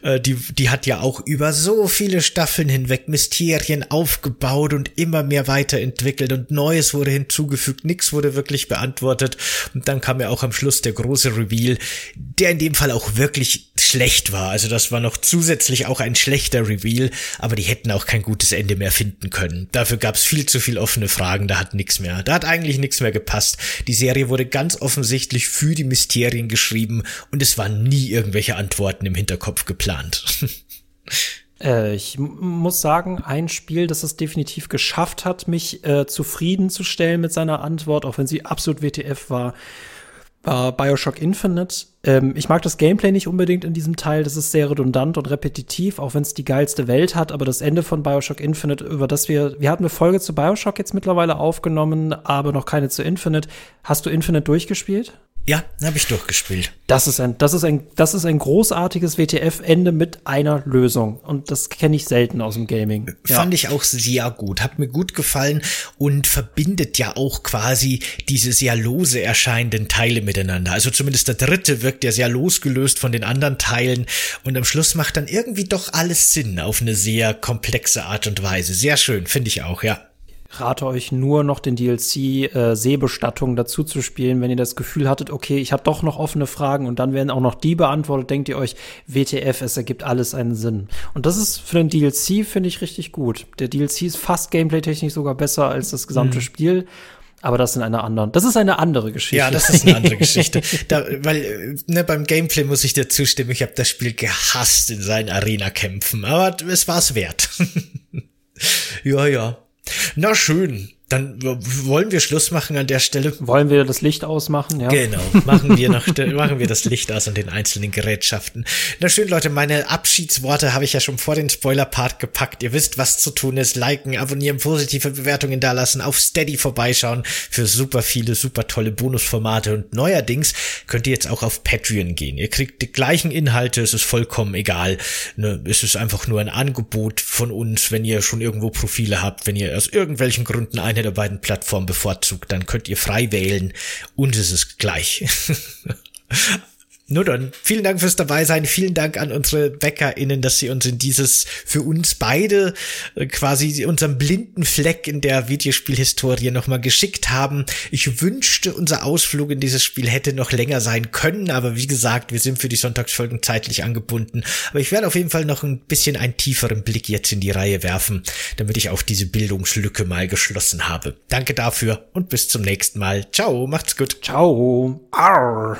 Äh, die, die hat ja auch über so viele Staffeln hinweg Mysterien aufgebaut und immer mehr weiterentwickelt und Neues wurde hinzugefügt. Nichts wurde wirklich beantwortet. Und dann kam ja auch am Schluss der große Reveal, der in dem Fall auch wirklich schlecht war. Also das war noch zusätzlich auch ein schlechter Reveal, aber die hätten auch kein gutes Ende mehr finden können. Dafür dafür gab es viel zu viel offene Fragen, da hat nichts mehr. Da hat eigentlich nichts mehr gepasst. Die Serie wurde ganz offensichtlich für die Mysterien geschrieben und es waren nie irgendwelche Antworten im Hinterkopf geplant. Äh, ich muss sagen, ein Spiel, das es definitiv geschafft hat, mich äh, zufriedenzustellen mit seiner Antwort, auch wenn sie absolut WTF war, war Bioshock Infinite. Ähm, ich mag das Gameplay nicht unbedingt in diesem Teil. Das ist sehr redundant und repetitiv, auch wenn es die geilste Welt hat. Aber das Ende von Bioshock Infinite, über das wir, wir hatten eine Folge zu Bioshock jetzt mittlerweile aufgenommen, aber noch keine zu Infinite. Hast du Infinite durchgespielt? Ja, habe ich durchgespielt. Das ist ein, das ist ein, das ist ein großartiges WTF-Ende mit einer Lösung. Und das kenne ich selten aus dem Gaming. Ja. Fand ich auch sehr gut. Hat mir gut gefallen und verbindet ja auch quasi diese sehr lose erscheinenden Teile miteinander. Also zumindest der dritte wirkt ja sehr losgelöst von den anderen Teilen. Und am Schluss macht dann irgendwie doch alles Sinn auf eine sehr komplexe Art und Weise. Sehr schön, finde ich auch, ja rate euch nur noch den DLC äh, Seebestattung dazu zu spielen, wenn ihr das Gefühl hattet, okay, ich habe doch noch offene Fragen und dann werden auch noch die beantwortet, denkt ihr euch, WTF, es ergibt alles einen Sinn. Und das ist für den DLC, finde ich, richtig gut. Der DLC ist fast gameplay-technisch sogar besser als das gesamte mhm. Spiel. Aber das in einer anderen. Das ist eine andere Geschichte. Ja, das ist eine andere Geschichte. Da, weil ne, beim Gameplay muss ich dir zustimmen. Ich habe das Spiel gehasst in seinen Arena-Kämpfen, aber es war es wert. ja, ja. Na schön. Dann wollen wir Schluss machen an der Stelle. Wollen wir das Licht ausmachen, ja? Genau. Machen wir noch, machen wir das Licht aus an den einzelnen Gerätschaften. Na schön, Leute, meine Abschiedsworte habe ich ja schon vor den Spoiler-Part gepackt. Ihr wisst, was zu tun ist. Liken, abonnieren, positive Bewertungen dalassen, auf Steady vorbeischauen für super viele, super tolle Bonusformate und neuerdings könnt ihr jetzt auch auf Patreon gehen. Ihr kriegt die gleichen Inhalte, es ist vollkommen egal. Ne, es ist einfach nur ein Angebot von uns, wenn ihr schon irgendwo Profile habt, wenn ihr aus irgendwelchen Gründen ein eine der beiden Plattformen bevorzugt, dann könnt ihr frei wählen und es ist gleich. Nur dann, vielen Dank fürs dabei sein. Vielen Dank an unsere BäckerInnen, dass sie uns in dieses für uns beide äh, quasi unseren blinden Fleck in der Videospielhistorie nochmal geschickt haben. Ich wünschte, unser Ausflug in dieses Spiel hätte noch länger sein können, aber wie gesagt, wir sind für die Sonntagsfolgen zeitlich angebunden. Aber ich werde auf jeden Fall noch ein bisschen einen tieferen Blick jetzt in die Reihe werfen, damit ich auch diese Bildungslücke mal geschlossen habe. Danke dafür und bis zum nächsten Mal. Ciao, macht's gut. Ciao. Arr.